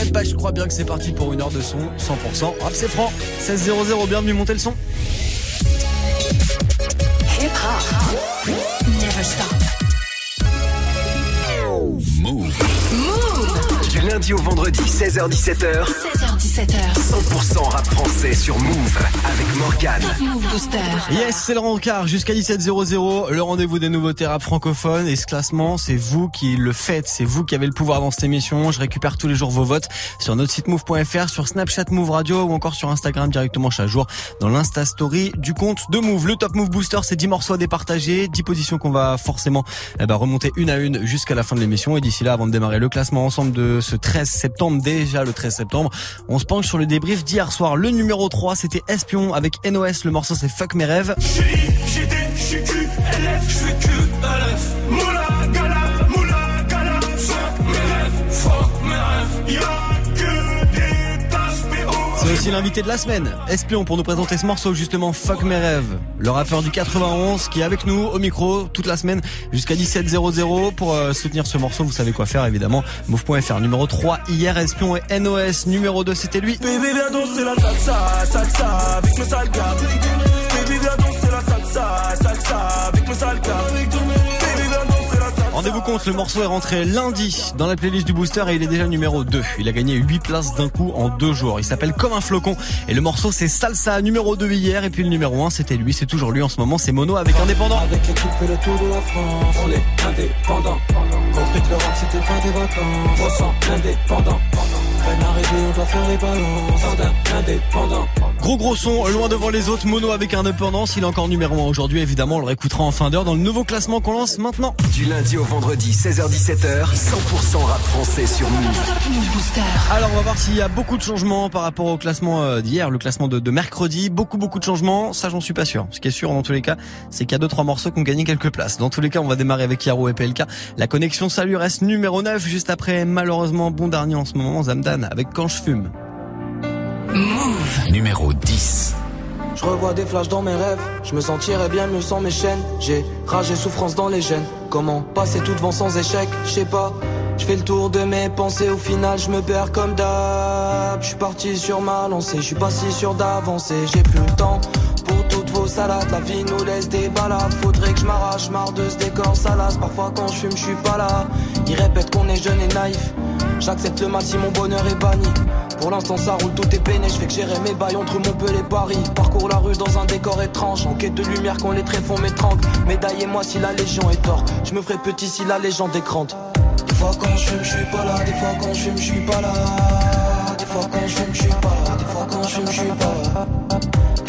Eh bah je crois bien que c'est parti pour une heure de son 100% rap c'est franc. 16 00 bienvenue montez le son. Hip hop. Never stop. Move. Du lundi au vendredi, 16h17h. 16h17h. 100% rap français sur Move avec Morgane. Top Move Booster. Yes, c'est le rencard jusqu'à 17h00, le rendez-vous des nouveautés rap francophones et ce classement, c'est vous qui le faites, c'est vous qui avez le pouvoir dans cette émission. Je récupère tous les jours vos votes sur notre site move.fr, sur Snapchat Move Radio ou encore sur Instagram directement chaque jour dans l'Insta Story du compte de Move. Le Top Move Booster, c'est 10 morceaux à départager, 10 positions qu'on va forcément eh ben, remonter une à une jusqu'à la fin de l'émission et d'ici là, avant de démarrer le classement ensemble de ce 13 septembre, déjà le 13 septembre, on se penche sur le débrief d'hier soir. Le numéro 3, c'était Espion avec NOS, le morceau c'est Fuck mes rêves. Aussi l'invité de la semaine, Espion, pour nous présenter ce morceau justement Fuck mes rêves. Le rappeur du 91 qui est avec nous au micro toute la semaine jusqu'à 17h00 pour euh, soutenir ce morceau. Vous savez quoi faire évidemment. Move.fr numéro 3 hier Espion et NOS numéro 2 c'était lui. Viens danser la salsa, salsa, avec mes sales viens danser la salsa, salsa, avec mes sales Rendez-vous compte, le morceau est rentré lundi dans la playlist du Booster et il est déjà numéro 2. Il a gagné 8 places d'un coup en deux jours. Il s'appelle Comme un flocon et le morceau c'est Salsa numéro 2 hier et puis le numéro 1 c'était lui, c'est toujours lui en ce moment, c'est Mono avec Indépendant. Avec l'équipe fait le tour de la France, on est indépendant. Que le rap c'était pas des vacances, on sent indépendant. On doit faire les balances, Indé- indépendant. Gros gros son, loin devant les autres, Mono avec Indépendance, il est encore numéro 1 aujourd'hui évidemment, on le réécoutera en fin d'heure dans le nouveau classement qu'on lance maintenant. Du lundi au vendredi, 16h17h. 100% rap français sur Move. Alors on va voir s'il y a beaucoup de changements par rapport au classement euh, d'hier, le classement de, de mercredi, beaucoup beaucoup de changements, ça j'en suis pas sûr. Ce qui est sûr dans tous les cas, c'est qu'il y a deux trois morceaux qui ont gagné quelques places. Dans tous les cas, on va démarrer avec Yaro et PLK. La connexion salut reste numéro 9 juste après malheureusement bon dernier en ce moment Zamdan avec Quand je fume. Numéro 10. Je revois des flashs dans mes rêves, je me sentirais bien mieux sans mes chaînes. J'ai rage et souffrance dans les gènes. Comment passer tout devant sans échec, je sais pas. Je fais le tour de mes pensées, au final je me perds comme d'hab. Je suis parti sur ma lancée, je suis pas si sûr d'avancer. J'ai plus le temps La vie nous laisse des balades. Faudrait que je m'arrache, marre de ce décor salace. Parfois quand je fume, je suis pas là. Ils répètent qu'on est jeune et naïf. J'accepte le mal si mon bonheur est banni. Pour l'instant ça roule, tout est peiné, je fais que gérer mes bails entre Montpellier et Paris. Parcours la rue dans un décor étrange, en quête de lumière quand les tréfonds m'étranglent. Médaillez-moi si la légion est tort, je me ferai petit si la légende est grande. Des fois quand je fume, je suis pas là, des fois quand je fume, je suis pas là. Des fois quand je fume, je suis pas là, des fois quand je fume, suis pas là.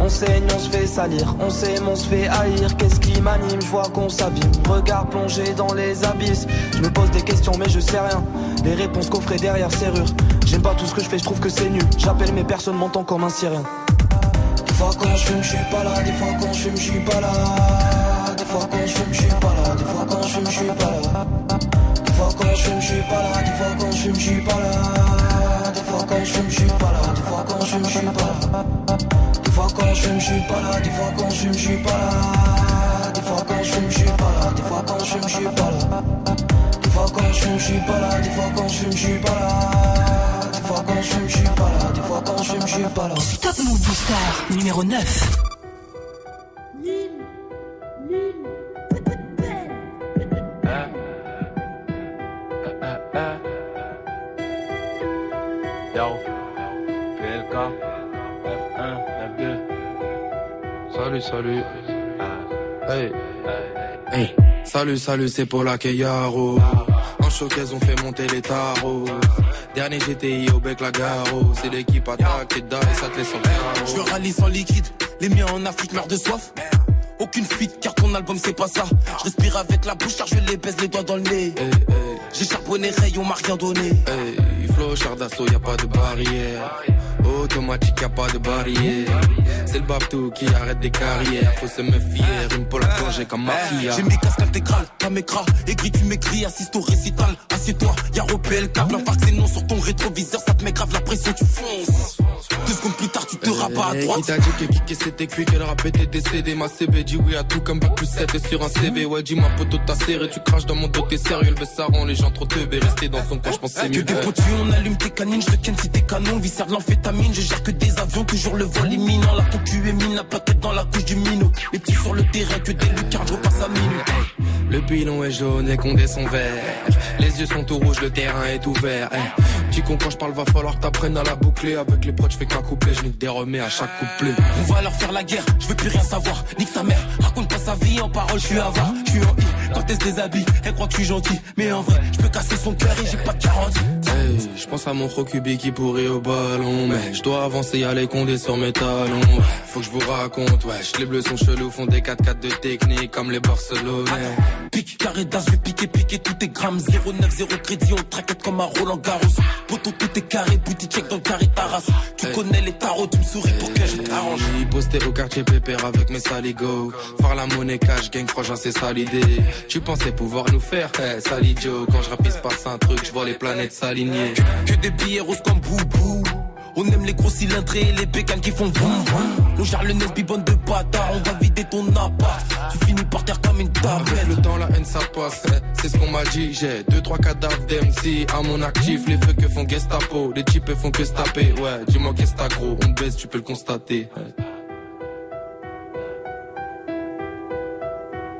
On saigne, on se fait salir, on s'aime, on se fait haïr. Qu'est-ce qui m'anime, je vois qu'on s'abîme. Regard plongé dans les abysses. Je me pose des questions, mais je sais rien. Les réponses coffrées derrière serrure. J'aime pas tout ce que je fais, je trouve que c'est nul. J'appelle mes personnes, m'entend comme un syrien. Des fois quand je fume, je suis pas là. Des fois quand je fume, je suis pas là. Des fois quand je fume, suis pas là. Des fois quand je fume, suis pas là. Des fois quand je fume, suis pas là. Des fois quand je fume, suis pas là. Des fois quand je fume, suis pas là. Des fois quand je fume, je suis pas là. Des fois quand je fume, je suis pas là, des fois quand je fume, je suis pas là. Des fois quand je fume, je suis pas là, des fois quand je fume, je suis pas là. Des fois quand je fume, je suis pas là, des fois quand je fume, je suis pas là. Des fois quand je fume, je suis pas là, des fois quand je fume, je suis pas là. Top Move Booster numéro 9. Salut, salut. Hey, Hey, salut, salut, c'est pour la Keyaro. En showcase, on fait monter les tarots. Dernier GTI au bec la garo. C'est l'équipe attaque, dingue, ça te laisse en carreau. Je rallie sans liquide, les miens en Afrique meurent de soif. Aucune fuite car ton album c'est pas ça. Je respire avec la bouche car je les baisse les doigts dans le nez. Hey, hey. J'ai charbonné, rayon, on m'a rien donné. Hey, flow, char d'assaut, y a pas de barrière. Automatique, y a pas de barrière. C'est le babtou qui arrête des carrières. Faut se méfier, une pour la plonger comme mafia. J'ai mis casque intégral, caméra, aigri, tu m'écris, assiste au récital. Assieds-toi, y'a repel, la fac, c'est non sur ton rétroviseur, ça te met grave la pression, tu fonces. Deux secondes plus tard, tu te rabats à Hey, droite. Qui t'a dit que kicker c'était cuit, que le rap était décédé. Ma CB dit oui à tout comme bac plus 7 sur un CV Ouais dis-moi poteau t'as serré, tu craches dans mon dos t'es sérieux. Le ça rend les gens trop teubés, rester dans son coin je pense c'est Que mieux. des potus, on allume tes canines, je te ken si t'es canon, viscère de l'amphétamine, je gère que des avions, toujours le vol imminent, la ton cul est mine, la plaquette dans la couche du minot, les petits sur le terrain, que des lucarnes, je repasse à minute. Le pilon est jaune, les condés sont verts Les yeux sont tout rouges, le terrain est ouvert. Con quand je parle va falloir t'apprennes à la boucler Avec les proches qu'un couplet, je nique des à chaque couplet On va leur faire la guerre, je veux plus rien savoir. Nique sa mère, raconte pas sa vie en parole, je suis avare, je en I. Quand elle se déshabille, elle croit que je suis gentil. Mais en vrai, je peux casser son cœur et j'ai pas de garantie. Hey, je pense à mon Rokubi qui pourrait au ballon Mais je dois avancer, y'a les condés sur mes talons Faut que je vous raconte, wesh Les bleus sont chelous, font des 4-4 de technique Comme les Barcelonais Pique, carré d'as, je vais piquer, piquer tous tes grammes. 0,9, 0 crédit, on traquette comme un Roland Garros. Poto, tout est carré, boutique check dans le carré Taras. Tu connais les tarots, tu me souris pour que je t'arrange. J'ai posté au quartier pépère avec mes saligots Faire la monnaie cash, gang frangin c'est ça l'idée Tu pensais pouvoir nous faire, hey, sale idiot Quand je rapis passe un truc, je vois les planètes Que des billets roses comme boubou. On aime les gros cylindrés et les bécanes qui font vroom vroom. On gère le Nesby bonne de bâtard, on va vider ton appart. Tu finis par terre comme une table. le temps, la haine ça passe, eh, c'est ce qu'on m'a dit. J'ai deux, trois cadavres d'MC à mon actif. Les feux que font Gestapo, les types font que se taper. Ouais, dis-moi qu'est-ce que t'as gros, on baisse, tu peux le constater. eh.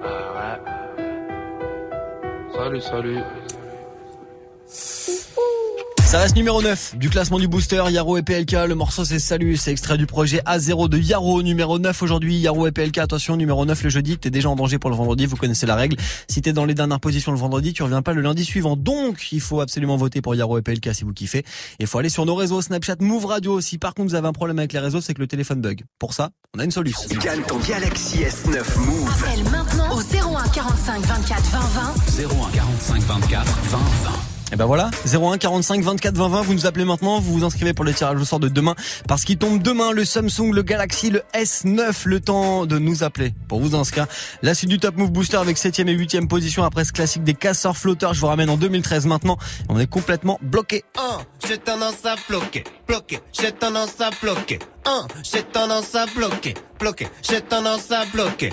Ah Salut, salut. Ça reste numéro 9 du classement du booster, Yaro et PLK. Le morceau c'est Salut, c'est extrait du projet A0 de Yaro, numéro 9 aujourd'hui. Yaro et PLK, attention, numéro 9 le jeudi, t'es déjà en danger pour le vendredi, vous connaissez la règle. Si t'es dans les dernières positions le vendredi, tu reviens pas le lundi suivant. Donc, il faut absolument voter pour Yaro et PLK si vous kiffez. Et il faut aller sur nos réseaux, Snapchat, Move Radio. Si par contre vous avez un problème avec les réseaux, c'est que le téléphone bug. Pour ça, on a une solution. Gagne ton Galaxy S9 Move. Appelle maintenant au 01 45 24 20 20. 01 45 24 20 20. Et ben voilà, 01 45 24 20 20, vous nous appelez maintenant, vous vous inscrivez pour le tirage au sort de demain, parce qu'il tombe demain le Samsung, le Galaxy, le S9, le temps de nous appeler pour vous inscrire. La suite du Top Move Booster avec 7ème et 8ème position après ce classique des casseurs flotteurs, je vous ramène en 2013 maintenant, on est complètement bloqué. Un, j'ai tendance à bloquer, bloquer, j'ai tendance à bloquer. J'ai tendance à bloquer, bloquer, j'ai tendance à bloquer.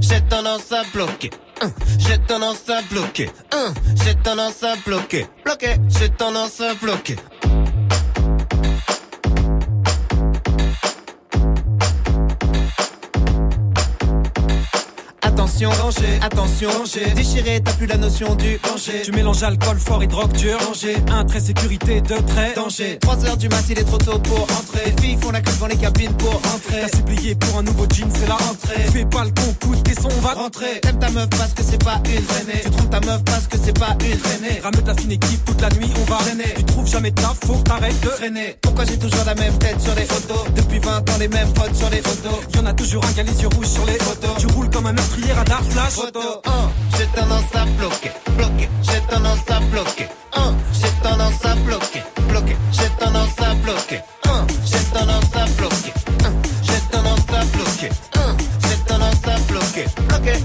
J'ai tendance à bloquer. Un, j'ai tendance à bloquer. Un, j'ai tendance à bloquer, bloquer, j'ai tendance à bloquer. Attention, danger, attention, danger. Déchiré, t'as plus la notion du danger. Tu mélanges alcool fort et drogue dure. Danger. Un trait sécurité, deux traits. Danger. 3 heures du mat, il est trop tôt pour rentrer. Les filles font la queue devant les cabines pour rentrer. T'as supplié pour un nouveau jean, c'est la rentrée. Fais pas le con, coûte tes sons, on va Rentrer. T'aimes ta meuf parce que c'est pas une traînée. Tu trompes ta meuf parce que c'est pas une traînée. Ramène la fine équipe toute la nuit, on va Traîner. Tu trouves jamais de taf, faut t'arrêtes de Traîner. Pourquoi j'ai toujours la même tête sur les photos? Depuis 20 ans, les mêmes potes sur les photos. Y'en a toujours un qui a les yeux rouges sur les Photos. Tu roules comme un meurtrier radar flash. Photo 1, j'ai tendance à bloquer, bloquer, j'ai tendance à bloquer. 1, j'ai tendance à bloquer, bloquer, j'ai tendance à bloquer. 1, j'ai tendance à bloquer. 1, j'ai tendance à bloquer. 1, j'ai tendance à bloquer, bloquer,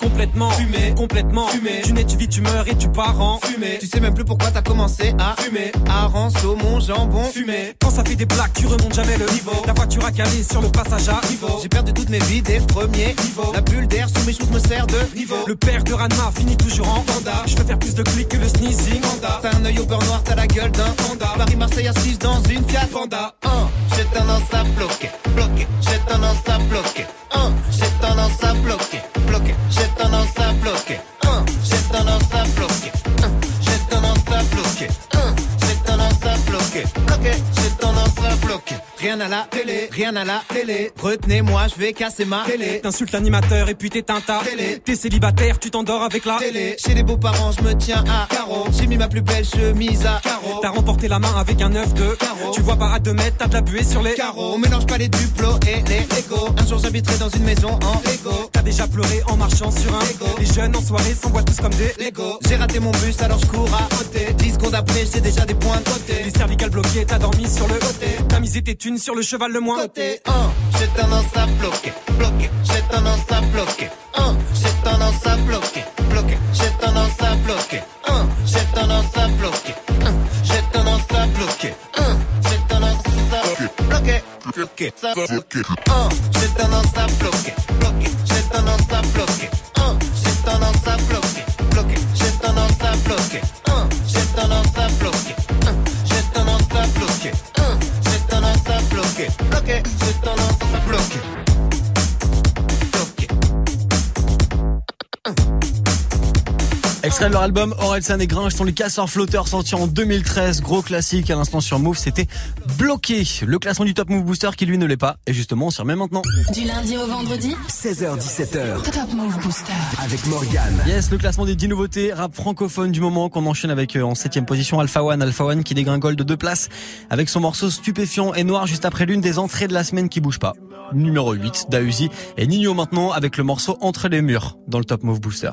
Complètement fumé, complètement Fumé. Tu nais, tu vis, tu meurs et tu pars en Fumé, tu sais même plus pourquoi t'as commencé à Fumé. Hareng, saumon, jambon, Fumé. Quand ça fait des blagues, tu remontes jamais le niveau. Ta voiture a calé sur le passage à niveau. J'ai perdu toutes mes vies des premiers Niveau. La bulle d'air sous mes choses me sert de Niveau. Le père de Ranma finit toujours en panda. Je veux faire plus de clics que le sneezing. Panda. T'as un œil au beurre noir, t'as la gueule d'un Panda. Paris-Marseille assise dans une Fiat Panda. 1, j'ai tendance à bloquer, bloquer, rien à la télé. Retenez-moi, je vais casser ma télé. T'insultes l'animateur et puis t'éteins ta Télé. T'es célibataire, tu t'endors avec la Télé. Chez les beaux-parents, je me tiens à carreau. J'ai mis ma plus belle chemise à carreau. T'as remporté la main avec un œuf de Carreau. Tu vois pas à deux mètres, t'as de la buée sur les Carreau. On mélange pas les duplos et les Lego. Un jour j'habiterai dans une maison en Lego. T'as déjà pleuré en marchant sur un Lego. Les jeunes en soirée s'envoient tous comme des Lego. J'ai raté mon bus alors je cours à côté. 10 secondes après, j'ai déjà des points de côté. Les cervicales bloquées, t'as dormi sur le Côté. T'as misé tes thunes sur le cheval le moins Côté 1, j'ai tendance à bloquer, bloquer, j'ai tendance à bloquer. 1, j'ai tendance à bloquer, bloquer, j'ai tendance à bloquer. 1, j'ai tendance à bloquer. 1, j'ai tendance à bloquer. 1, j'ai tendance à bloquer, bloquer, ça bloquer. 1, j'ai tendance à bloquer, bloquer, j'ai tendance à bloquer. Extrait de leur album Orelsan et Gringe sont les casseurs flotteurs sortis en 2013. Gros classique à l'instant sur Move, c'était bloqué. Le classement du Top Move Booster qui lui ne l'est pas. Et justement, on s'y remet maintenant. Du lundi au vendredi, 16h17h Top Move Booster. avec Morgane. Yes, le classement des 10 nouveautés rap francophone du moment qu'on enchaîne avec euh, en septième position Alpha One. Alpha One qui dégringole de deux places avec son morceau stupéfiant et noir juste après l'une des entrées de la semaine qui bouge pas. Numéro 8, Dausi et Nino maintenant avec le morceau Entre les murs dans le Top Move Booster.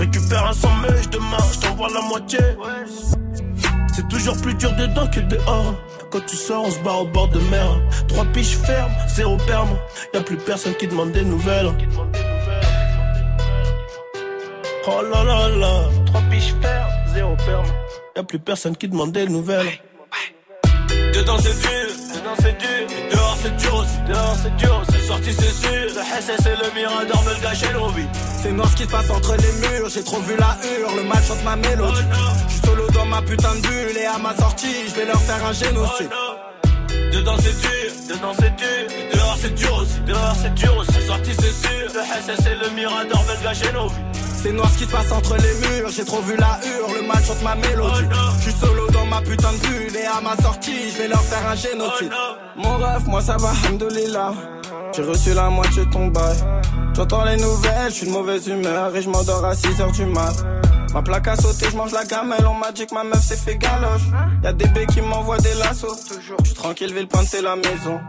je récupère un sans mèche demain, je t'envoie la moitié. C'est toujours plus dur dedans que dehors. Quand tu sors, on se barre au bord de mer. Trois piches fermes, zéro perme. Y'a plus personne qui demande des nouvelles. Oh là là là. Trois piches fermes, zéro perme. Y'a plus personne qui demande des nouvelles. Dedans c'est dur, dedans c'est dur. Et dehors c'est dur aussi, dehors c'est dur. C'est sorti c'est sûr. Le SS et le Mirador gâcher nos vies. C'est noir ce qui se passe entre les murs, j'ai trop vu la hure, le mal chante ma mélodie. Je suis solo dans ma putain de bulle et à ma sortie, je vais leur faire un génocide. Dedans c'est dur, dedans c'est dur. Et dehors c'est dur aussi, dehors c'est dur aussi. C'est sûr. Le SS et le Mirador veulent gâcher nos vies. C'est noir ce qui se passe entre les murs, j'ai trop vu la hure, le mal chante ma mélodie. Je suis solo dans ma putain de bulle et à ma sortie, je vais leur faire un génocide. Mon rêve, moi ça va, hamdoulilah. J'ai reçu la moitié de ton bail. J'entends les nouvelles, je suis de mauvaise humeur et je m'endors à 6h du mat. Ma plaque a sauté, je mange la gamelle, on m'a dit que ma meuf s'est fait galoche. Y'a des baies qui m'envoient des lassos. Je suis tranquille, Villepinte c'est la maison.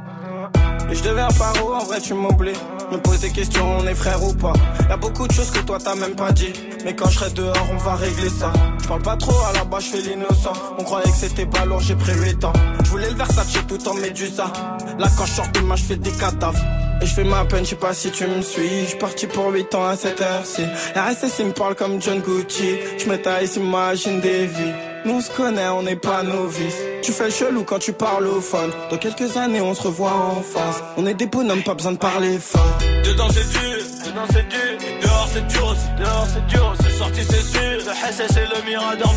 Et je deviens paro, en vrai tu m'oublies. Me pose des questions, on est frère ou pas. Y'a beaucoup de choses que toi t'as même pas dit. Mais quand je serai dehors, on va régler ça. Je parle pas trop, à la base je fais l'innocent. On croyait que c'était pas lourd, j'ai pris 8 ans. Je voulais le Versace tout en médusa. Là quand je sors de ma, je fais des cadavres. Et je fais ma peine, je sais pas si tu me suis. Je suis parti pour 8 ans à cette heure-ci. La RSS il me parle comme John Gucci. Je me taille, s'imagine des vies. Nous on se connaît, on n'est pas novices. Tu fais le chelou quand tu parles au phone. Dans quelques années, on se revoit en face. On est des bonhommes, pas besoin de parler fort. Dedans c'est dur, dedans c'est dur. Dehors c'est dur aussi, dehors c'est dur. C'est sorti c'est sûr. Le SS et le Mirador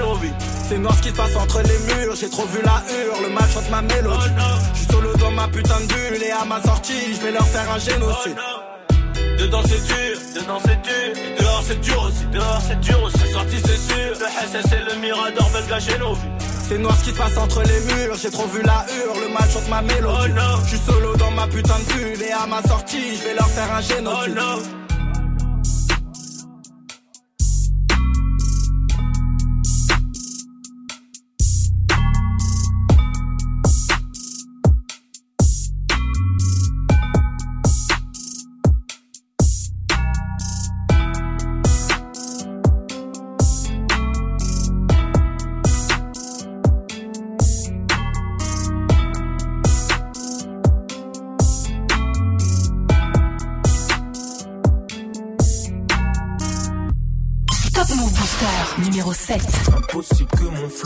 nos vies. C'est noir ce qui se passe entre les murs, j'ai trop vu la hure, le mal chante ma mélodie. Solo dans ma putain de bulle et à ma sortie, je vais leur faire un génocide. Dedans c'est dur, dedans c'est dur. Et dehors c'est dur aussi, dehors c'est dur aussi. C'est sorti c'est sûr. Le SS et le Mirador veulent gâcher nos vies. C'est noir ce qui se passe entre les murs, j'ai trop vu la hure, le mal chante ma mélodie. Je suis solo dans ma putain de bulle et à ma sortie, je vais leur faire un génocide. Move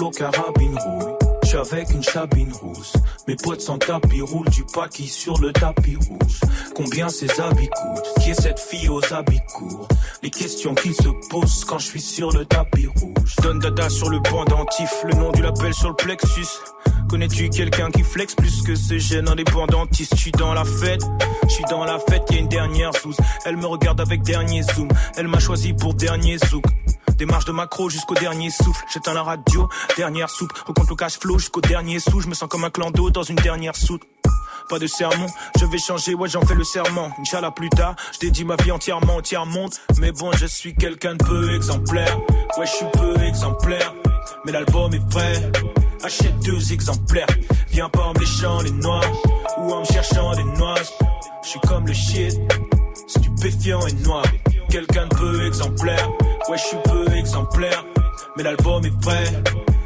Booster numéro 7. Impossible que mon flow carabine rouille. suis avec une chabine rousse. Mes potes sans tapis roulent du paquis sur le tapis rouge. Combien ces habits coûtent? Qui est cette fille aux habits courts? Les questions qui se posent quand je suis sur le tapis rouge. Donne dada sur le pendentif, le nom du label sur le plexus. Connais-tu quelqu'un qui flex plus que ce jeune indépendantiste? Je suis dans la fête, je suis dans la fête, y a une dernière sous. Elle me regarde avec dernier zoom, elle m'a choisi pour dernier zouk. Démarche de macro jusqu'au dernier souffle. J'éteins la radio, dernière soupe. Recompte le cash flow jusqu'au dernier sou. Je me sens comme un clan d'eau une dernière soute. Pas de sermon, je vais changer, ouais j'en fais le serment. Inch'Allah plus tard, je dédie ma vie entièrement, entièrement. Mais bon, je suis quelqu'un de peu exemplaire. Ouais, je suis peu exemplaire. Mais l'album est vrai. Achète deux exemplaires. Viens pas en me léchant les noix ou en me cherchant des noix. Je suis comme le shit, stupéfiant et noir. Quelqu'un de peu exemplaire. Ouais, je suis peu exemplaire. Mais l'album est vrai.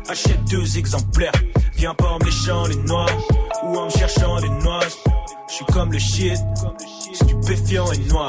Achète deux exemplaires. Viens pas en me léchant les noix ou en me cherchant des noix. Je suis comme le shit, stupéfiant et noir.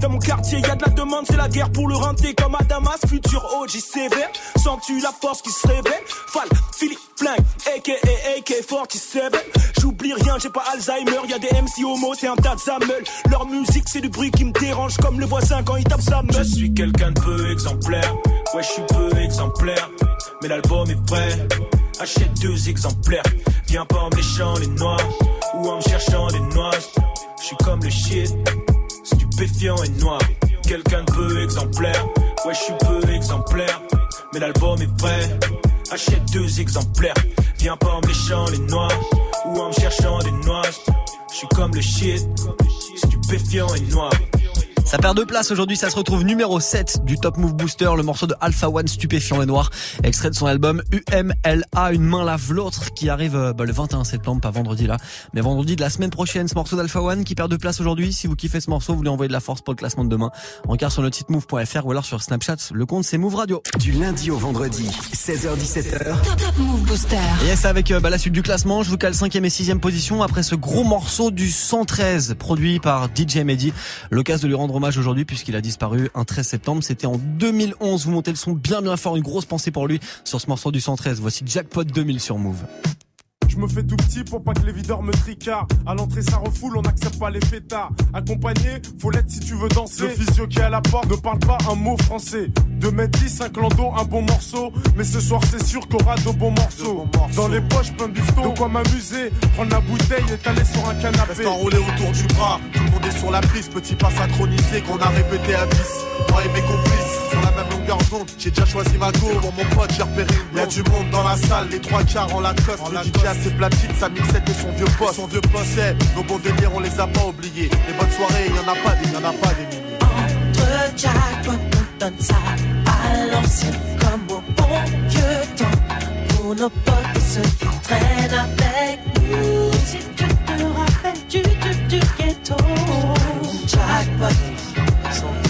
Dans mon quartier, y de la demande, c'est la guerre pour le renter comme à Damas. Futur OG sévère, sens-tu la force qui se révèle? Fall, Philippe Flingue, aka AK-47. J'oublie rien, j'ai pas Alzheimer, y a des MC homo, c'est un tas de. Leur musique, c'est du bruit qui me dérange comme le voisin quand il tape sa meule. Je suis quelqu'un de peu exemplaire, ouais, je suis peu exemplaire. Mais l'album est prêt, achète deux exemplaires. Viens pas en me léchant les noix ou en me cherchant des noix. Je suis comme le shit stupéfiant et noir. Quelqu'un de peu exemplaire, ouais, je suis peu exemplaire. Mais l'album est prêt, achète deux exemplaires. Viens pas en méchant les noirs ou en me cherchant des noix. Je suis comme le shit, stupéfiant et noir. Ça perd deux places aujourd'hui, ça se retrouve numéro 7 du Top Move Booster, le morceau de Alpha One stupéfiant et noir, extrait de son album UMLA, une main lave l'autre, qui arrive euh, bah, le 21 septembre, pas vendredi là, mais vendredi de la semaine prochaine, ce morceau d'Alpha One qui perd deux places aujourd'hui. Si vous kiffez ce morceau, vous lui envoyez de la force pour le classement de demain. Regarde sur notre site move.fr ou alors sur Snapchat, le compte c'est Move Radio. Du lundi au vendredi, 16h17h. Top Move Booster. Yes, avec euh, bah, la suite du classement, je vous cale 5 et 6 position après ce gros morceau du 113 produit par DJ Mehdi. L'occasion de lui rendre hommage aujourd'hui puisqu'il a disparu un 13 septembre. C'était en 2011. Vous montez le son bien bien fort. Une grosse pensée pour lui sur ce morceau du 113. Voici Jackpot 2000 sur Move. Je me fais tout petit pour pas que les videurs me tricardent. À l'entrée, ça refoule, on n'accepte pas les fêtards. Accompagné, faut l'être si tu veux danser. Le physio qui est à la porte ne parle pas un mot français. 2 mètres 10, un clando, un bon morceau. Mais ce soir, c'est sûr qu'on aura de bons morceaux. Dans les poches, plein de bifton. De quoi m'amuser. Prendre la bouteille et t'aller sur un canapé. Reste enroulé autour du bras. Tout le monde est sur la prise. Petit pas synchronisé qu'on a répété à 10. Moi et mes complices. Sur la même longueur d'onde, j'ai déjà choisi ma go. Pour mon pote, j'ai repéré une Y'a du monde dans la salle, les trois quarts en Lacoste. Le DJ a ses platines, sa mixette et son vieux poste. Son vieux poste, c'est nos bons délires, on les a pas oubliés. Les bonnes soirées, y en a pas des, y en a pas des milliers. Entre jackpot, on donne ça à l'ancienne comme au bon vieux temps. Pour nos potes et ceux qui traînent avec nous. Si tu te rappelles du, du, du ghetto. Jackpot,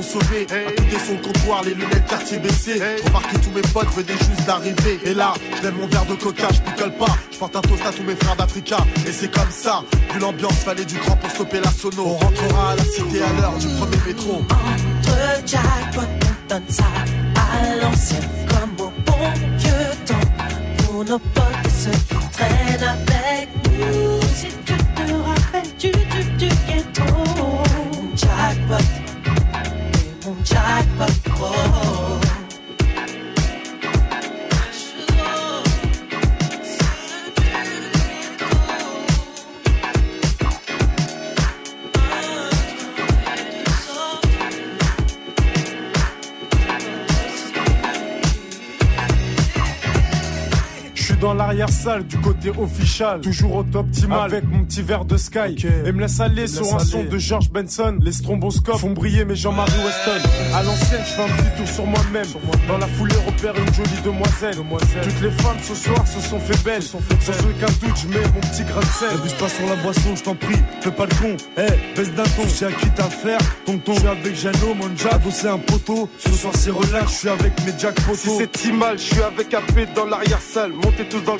Consommer, à côté son comptoir, les lunettes quartier baissées. Remarque que tous mes potes venaient juste d'arriver. Et là, je mon verre de coca, je picole pas. Je porte un toast à tous mes frères d'Africa. Et c'est comme ça, vu l'ambiance, fallait du grand pour stopper la sono. On rentrera à la cité à l'heure du premier métro. Entre jackpot, on donne ça à l'ancienne comme au bon vieux temps. Pour nos potes l'arrière-salle, du côté official. Toujours au top optimal. Avec mon petit verre de Sky. Et me laisse aller sur un son de George Benson. Les stromboscopes font briller mes Jean-Marie Weston. À l'ancienne, je fais un petit tour sur moi-même. Dans la foulée, repère une jolie demoiselle. Toutes les femmes ce soir se sont fait belles. Sans aucun doute, je mets mon petit grain de sel. N'abuse pas sur la boisson, je t'en prie. Fais pas le con. Eh, baisse d'un ton. J'ai à qui t'as faire. Tonton, je suis avec Jano, mon c'est un poteau. Ce soir, c'est relax. Je suis avec mes Jack Poto. Si c'est si mal, je suis avec AP dans l'arrière-salle. Montez tous dans le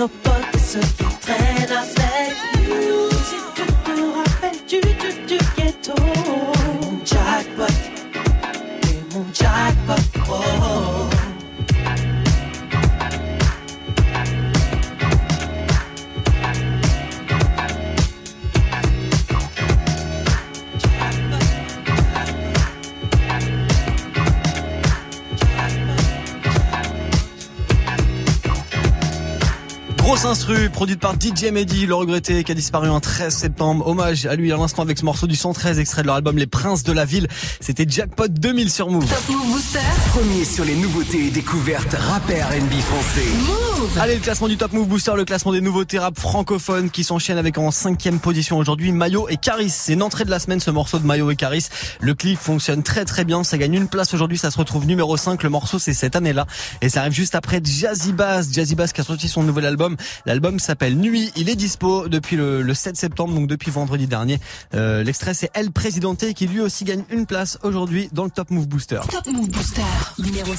nos potes et ceux qui traînent avec nous. Si tu te rappelles du, du, du ghetto. Mon jackpot, et mon jackpot. Oh. Grosse instru, produite par DJ Mehdi, le regretté, qui a disparu un 13 septembre. Hommage à lui à l'instant avec ce morceau du 113, extrait de leur album Les Princes de la Ville. C'était Jackpot 2000 sur Move. Top Move Booster. Premier sur les nouveautés et découvertes rap et R&B français. Move. Allez, le classement du Top Move Booster, le classement des nouveautés rap francophones qui s'enchaînent avec en cinquième position aujourd'hui Mayo et Caris. C'est une entrée de la semaine ce morceau de Mayo et Caris. Le clip fonctionne très très bien, ça gagne une place aujourd'hui, ça se retrouve numéro 5. Le morceau c'est cette année-là et ça arrive juste après Jazzy Bass. Jazzy Bass qui a sorti son nouvel album. L'album s'appelle Nuit. Il est dispo depuis le, le 7 septembre, donc depuis vendredi dernier. Euh, L'extrait c'est El Presidente qui lui aussi gagne une place aujourd'hui dans le Top Move Booster. Top Move Booster. Numéro 6.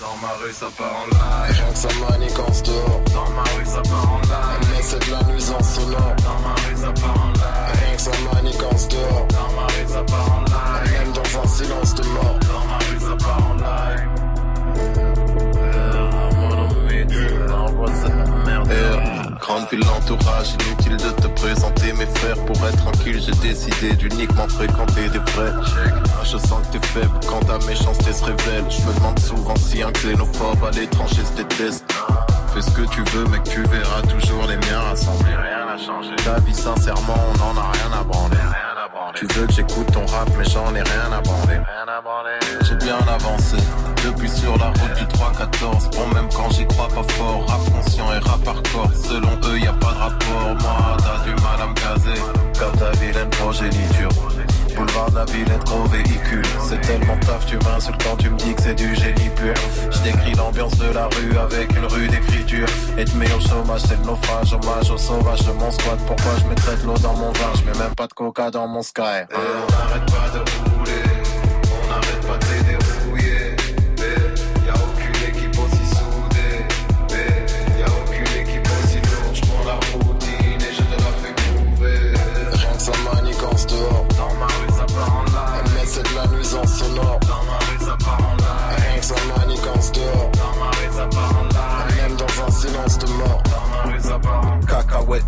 Dans ma rue ça part en live Rien que ça manigance dehors Dans ma rue ça part en live Mais c'est de la nuisance sonore Dans ma rue ça part en live Rien que ça manigance dehors Dans ma rue ça part en live Même dans un silence de mort Dans ma rue ça part en live Grande ville, l'entourage, inutile de te présenter. Mes frères Pour être tranquille, j'ai décidé d'uniquement fréquenter des vrais. Je sens que t'es faible quand ta méchanceté se révèle. Je me demande souvent si un xénophobe à l'étranger se déteste Fais ce que tu veux mec, tu verras toujours les miens rassemblés Rien n'a changé. Ta vie sincèrement, on en a rien à branler. Tu veux que j'écoute ton rap, mais j'en ai rien à branler. J'ai bien avancé, depuis sur la route du 3-14. Bon, même quand j'y crois pas fort, rap conscient et rap hardcore. Selon eux, y a pas de rapport. Moi, t'as du mal à me caser. Comme ta vilaine progéniture. Boulevard de la ville est gros véhicule. C'est tellement taf, tu m'insultes quand tu me dis que c'est du génie pur. Je décris l'ambiance de la rue avec une rue d'écriture. Et te mets au chômage, c'est le naufrage. Hommage au sauvage de mon squat. Pourquoi je mettrais de l'eau dans mon vin? Je mets même pas de coca dans mon sky. On n'arrête pas de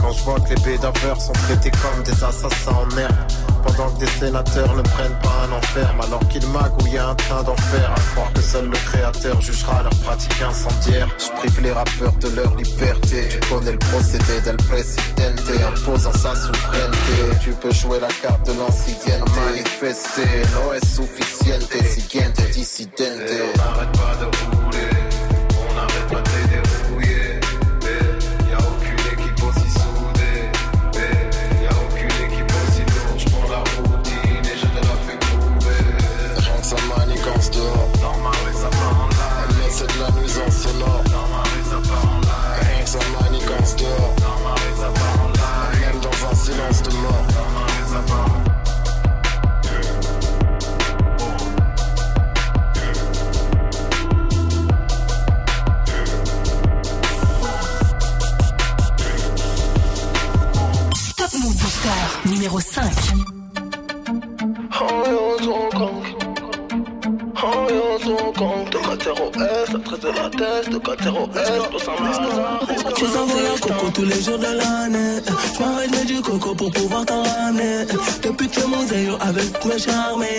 Quand je vois que les bédaveurs sont traités comme des assassins en herbe. Pendant que des sénateurs ne prennent pas un enferme, alors qu'ils magouillent un train d'enfer. À croire que seul le créateur jugera leur pratique incendiaire. Je prive les rappeurs de leur liberté. Tu connais le procédé del presidente, imposant sa souveraineté. Tu peux jouer la carte de l'ancienne, manifester. No es suficiente, siguiente dissidente. N'arrête pas de rouler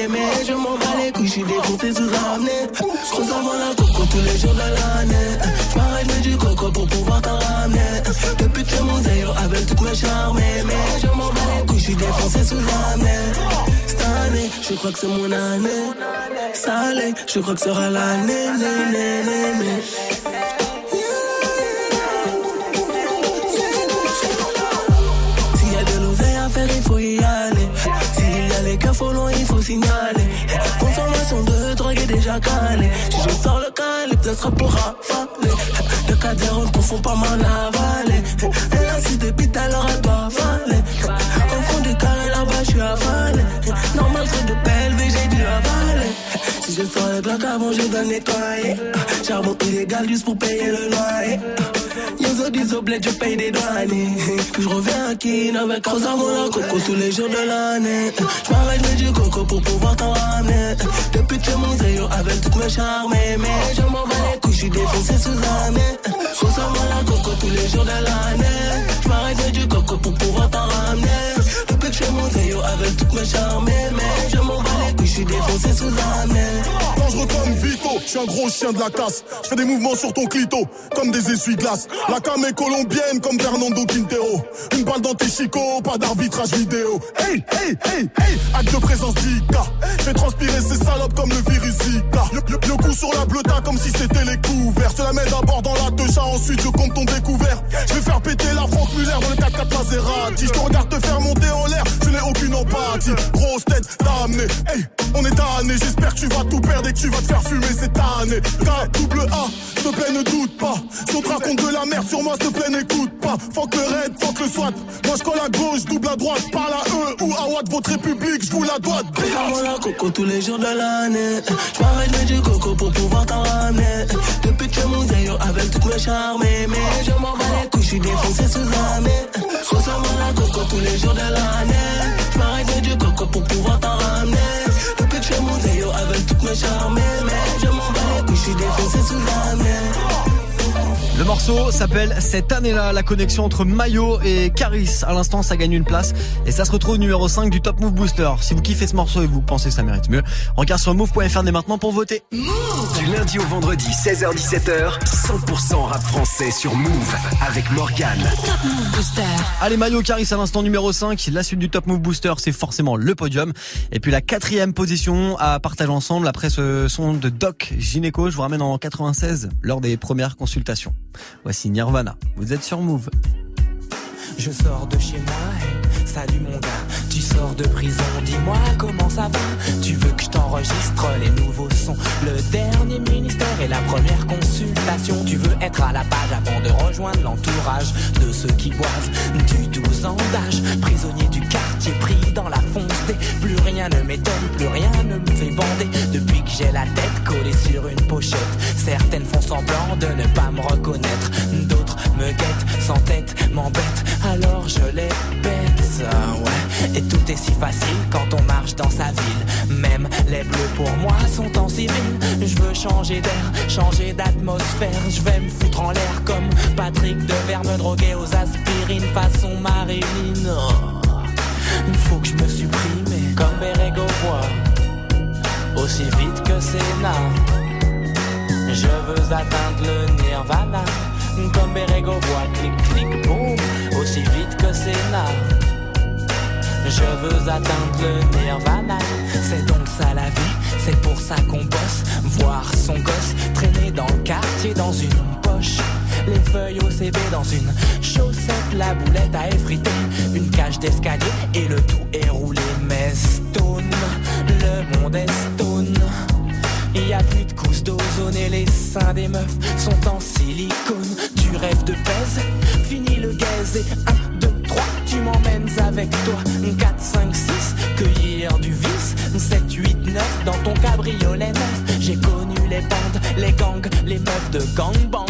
mais je m'en bats les couilles, j'suis défoncé sous amené. Je la coco tous les jours de l'année. J'm'arrête mets du coco pour pouvoir t'en ramener. Depuis que mon zéro avec toutes mes charmes, mais je m'en bats les couilles, j'suis défoncé sous amené. Cette année, je crois que c'est mon année. Salé, je crois que sera l'année, signaler. Consommation de drogue est déjà calée. Si je sors le calé, ça sera pour rafaler. Le cadre, on ne confond pas m'en avaler. Elle a si de bite, alors elle doit avaler. Au fond du carré, là-bas, je suis avalé. Si je sors le bloc avant, je dois nettoyer. Charbon illégal juste pour payer le loyer. Yozo dis au bled, je paye des douaniers. Puis je reviens à Kin avec Rosa la coco tous les jours de l'année. Je m'arrête, mets du coco pour pouvoir t'en ramener. Depuis que mon zéro avec toutes mes charmes, mais je m'en bats les couilles, je suis défoncé sous année. Rosa la coco tous les jours de l'année. Je m'arrête, mets du coco pour pouvoir t'en ramener. Depuis que mon zéro avec toutes mes charmes, mais suis défoncé sous année. Dangereux comme Vito, je suis un gros chien de la casse. Je fais des mouvements sur ton clito, comme des essuie-glaces. La cam est colombienne, comme Fernando Quintero. Une balle dans tes chicots, pas d'arbitrage vidéo. Hey, hey, hey, hey, acte de présence d'Ika. Fais transpirer ces salopes comme le virus Zika. Le, le- coup sur la bleuta comme si c'était les couverts. Je la mets d'abord dans la techa, ensuite je compte ton découvert. Je vais faire péter la Franck Muller dans le 4x4 Maserati. Je te regarde te faire monter en l'air, je n'ai aucune empathie. Grosse tête, t'as amené. Hey, on est tanné, j'espère que tu vas tout perdre et que tu vas te faire fumer cette année. K, double A, s'il te plaît, ne doute pas. Si on te raconte de la merde sur moi, s'il te plaît, n'écoute pas. Fuck le raid, fuck le SWAT. Moi, je colle à gauche, double à droite. Parle à eux ou à Watt, votre république, je vous la dois. Prends la coco tous les jours de l'année. Je m'arrête du coco pour pouvoir t'en ramener. Depuis que mon zéro avec toutes mes charmes, mais je m'en bats les couilles, je suis défoncé sous année. Consomme la coco tous les jours de l'année. Je m'arrête du coco pour pouvoir t'en ramener. Mon zéro avec toutes mes charmes, mais je m'en bats les je suis défoncé sous année. Le morceau s'appelle Cette année-là, la connexion entre Mayo et Caris. À l'instant, ça gagne une place et ça se retrouve numéro 5 du Top Move Booster. Si vous kiffez ce morceau et vous pensez que ça mérite mieux, regarde sur move.fr dès maintenant pour voter. Du lundi au vendredi, 16h17h, 100% rap français sur Move avec Morgane. Top Move Booster. Allez, Mayo Caris à l'instant numéro 5. La suite du Top Move Booster, c'est forcément le podium. Et puis la quatrième position à partager ensemble après ce son de Doc Gynéco. Je vous ramène en 96 lors des premières consultations. Voici Nirvana. Vous êtes sur Move. Je sors de chez moi, salut mon gars. Tu sors de prison, dis-moi comment ça va. Tu veux que je t'enregistre les nouveaux sons, le dernier ministère et la première consultation. Tu veux être à la page avant de rejoindre l'entourage de ceux qui boivent du 12 ans d'âge. Prisonnier du quartier, pris dans la fonce des. Plus rien ne m'étonne, plus rien ne me fait bander. Depuis que j'ai la tête collée sur une pochette, certaines font semblant de ne pas me reconnaître. D'autres me guettent sans tête, m'embêtent, alors je les baisse. Ah ouais, tout est si facile quand on marche dans sa ville. Même les bleus pour moi sont en civil. Je veux changer d'air, changer d'atmosphère. Je vais me foutre en l'air comme Patrick Devers, me droguer aux aspirines façon Marilyn. Oh, il faut que je me supprime comme Bérégo voit. Aussi vite que Sénat. Je veux atteindre le nirvana Comme Bérégo voit clic clic boum Aussi vite que Sénat Je veux atteindre le nirvana C'est donc ça la vie C'est pour ça qu'on bosse Voir son gosse traîner dans le quartier dans une poche les feuilles au CB dans une chaussette, la boulette à effriter, une cage d'escalier et le tout est roulé. Mais stone, le monde est stone. Il y a plus de couches d'ozone et les seins des meufs sont en silicone. Tu rêves de pèse, fini le 1, avec toi. 4, 5, 6, cueillir du vice. 7, 8, 9, dans ton cabriolet. J'ai connu les bandes, les gangs, les meufs de gangbang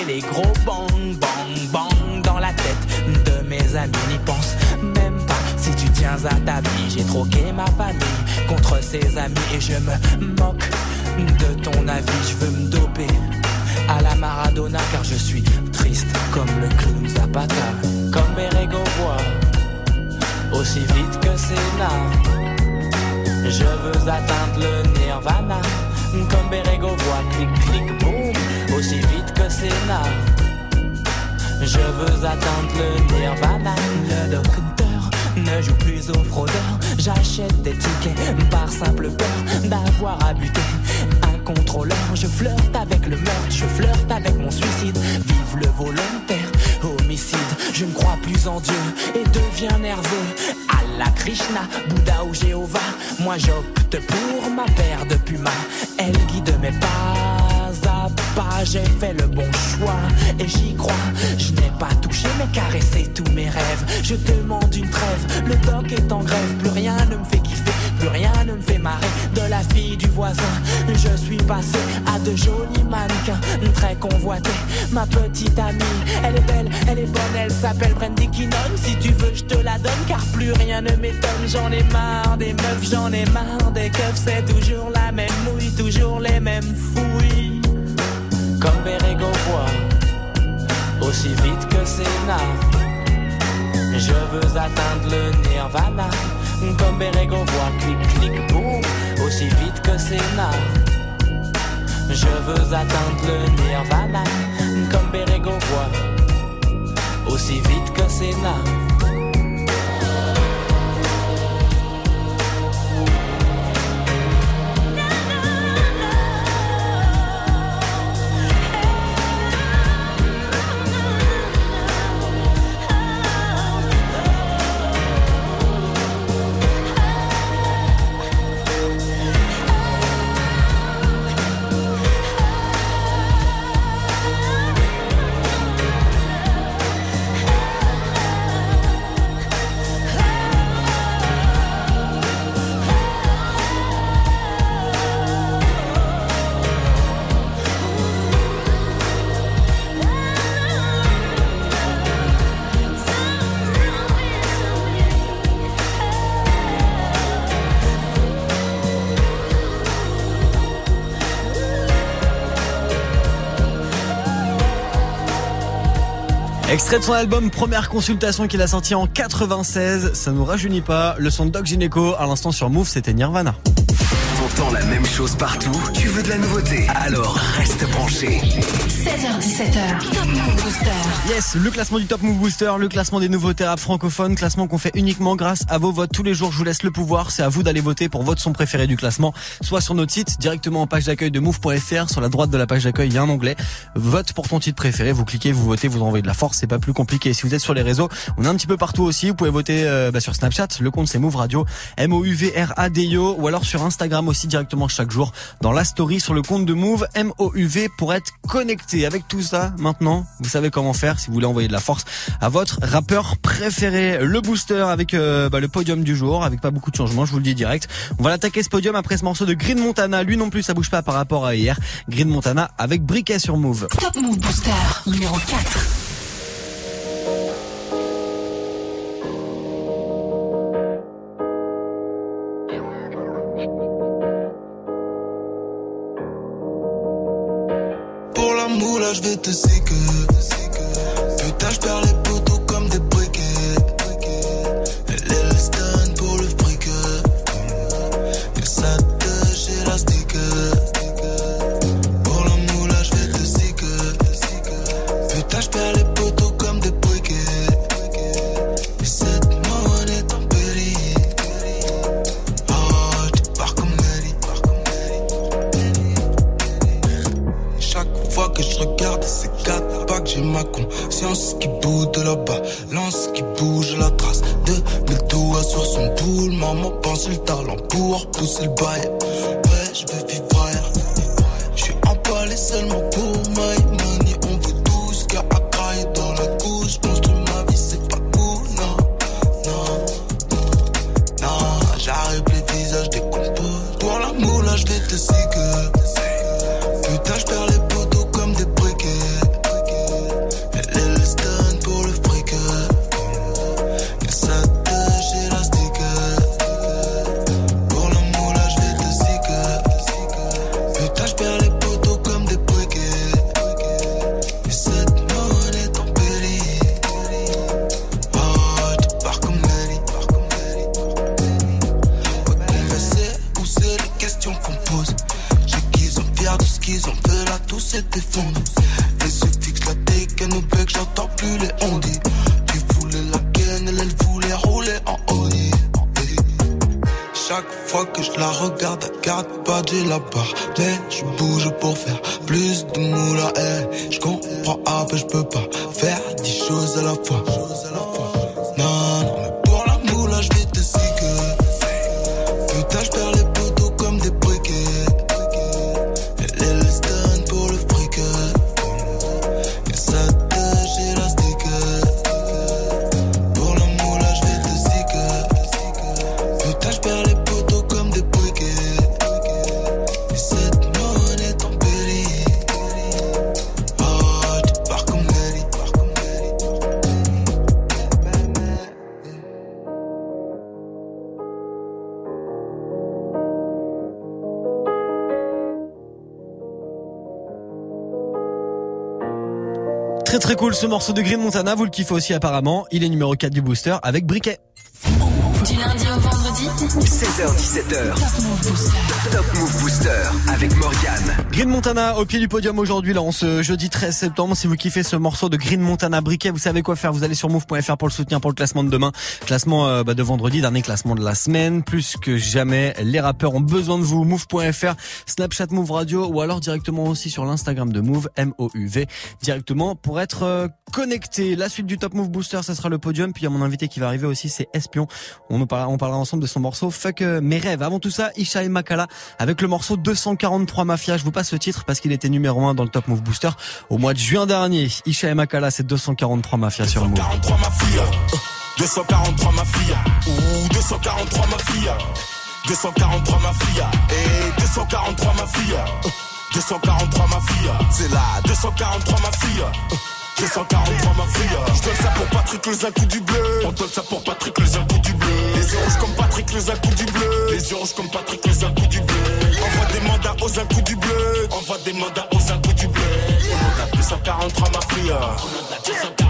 et les gros bang, bang, bang dans la tête de mes amis. N'y pense même pas si tu tiens à ta vie. J'ai troqué ma famille contre ses amis et je me moque de ton avis. Je veux me doper je suis triste comme le clown Zapata, aussi vite que Sénat. Je veux atteindre le nirvana, comme Berego voit, clic clic boum, aussi vite que Sénat. Je veux atteindre le nirvana, le ne joue plus au fraudeur. J'achète des tickets par simple peur d'avoir à buter un contrôleur. Je flirte avec le meurtre, je flirte avec mon suicide. Vive le volontaire, homicide. Je ne crois plus en Dieu et deviens nerveux. Allah Krishna, Bouddha ou Jéhovah. Moi j'opte pour ma paire de pumas. Elle guide mes pas pas. J'ai fait le bon choix et j'y crois. Je n'ai pas touché mais caressé tous mes rêves. Je demande une trêve. Le doc est en grève. Plus rien ne me fait kiffer. Plus rien ne me fait marrer. De la fille du voisin, je suis passé à de jolis mannequins très convoités. Ma petite amie, elle est belle, elle est bonne, elle s'appelle Brandy Kinon. Si tu veux, je te la donne car plus rien ne m'étonne. J'en ai marre des meufs, j'en ai marre des keufs. C'est toujours la même mouille, toujours les mêmes fouilles. Comme voit, aussi vite que Sénat. Je veux atteindre le nirvana. Comme voit, clic clic boum, aussi vite que Sénat. Je veux atteindre le nirvana. Comme voit, aussi vite que Sénat. Extrait de son album Première Consultation qu'il a sorti en 96. Ça nous rajeunit pas. Le son de Doc Gineco à l'instant sur Move, c'était Nirvana. T'entends la même chose partout Tu veux de la nouveauté? Alors reste branché. 16h17h, Top Move Booster. Yes, le classement du Top Move Booster, le classement des nouveautés rap francophones, classement qu'on fait uniquement grâce à vos votes. Tous les jours, je vous laisse le pouvoir. C'est à vous d'aller voter pour votre son préféré du classement, soit sur notre site, directement en page d'accueil de move.fr. Sur la droite de la page d'accueil, il y a un onglet. Vote pour ton titre préféré. Vous cliquez, vous votez, vous envoyez de la force. C'est pas plus compliqué. Si vous êtes sur les réseaux, on est un petit peu partout aussi. Vous pouvez voter euh, bah, sur Snapchat. Le compte c'est Move Radio, M-O-U-V-R-A-D-I-O, ou alors sur Instagram aussi directement chaque jour dans la story sur le compte de Move, M-O-U-V pour être connecté. Avec tout ça, maintenant, vous savez comment faire si vous voulez envoyer de la force à votre rappeur préféré. Le booster avec euh, bah, le podium du jour, avec pas beaucoup de changements, je vous le dis direct. On va l'attaquer ce podium après ce morceau de Green Montana. Lui non plus, ça bouge pas par rapport à hier. Green Montana avec briquet sur Move. Top Move Booster numéro 4. Pour l'amour là je vais te séquer. Putain je perds les cool ce morceau de Green Montana, vous le kiffez aussi apparemment. Il est numéro 4 du booster avec Briquet. Lundi au vendredi 16h17h. Top Move Booster avec Morgane. Green Montana au pied du podium aujourd'hui, là, en ce jeudi 13 septembre. Si vous kiffez ce morceau de Green Montana Briquet, vous savez quoi faire. Vous allez sur move.fr pour le soutenir pour le classement de demain. Classement euh, bah, de vendredi, dernier classement de la semaine. Plus que jamais, les rappeurs ont besoin de vous. Move.fr, Snapchat Move Radio ou alors directement aussi sur l'Instagram de Move, M-O-U-V, directement pour être euh, connecté. La suite du Top Move Booster, ça sera le podium. Puis il y a mon invité qui va arriver aussi, c'est Espion. On, nous parlera, on parlera ensemble de son morceau Fuck euh, mes rêves. Avant tout ça, Isha et Makala avec le morceau 243 Mafia. Je vous passe ce titre parce qu'il était numéro 1 dans le Top Move Booster au mois de juin dernier. Isha et Makala, c'est 243 Mafia sur Move. 243 ma fille, euh, 243 ma fille, ouh 243 ma fille, 243 ma fille, et 243 ma fille, euh, 243 ma fille, c'est là, 243 ma euh, 243 ma fille, je donne ça pour Patrick les un coup du bleu. On donne ça pour Patrick les un coup du bleu. Les yeux rouges comme Patrick les un coup du bleu. Les yeux rouges comme Patrick les un coup du bleu. Envoie des mandats aux un coup du bleu. Envoie des mandats aux un coup du bleu. On a 243 ma fille. On a 243 ma fille. Vêtements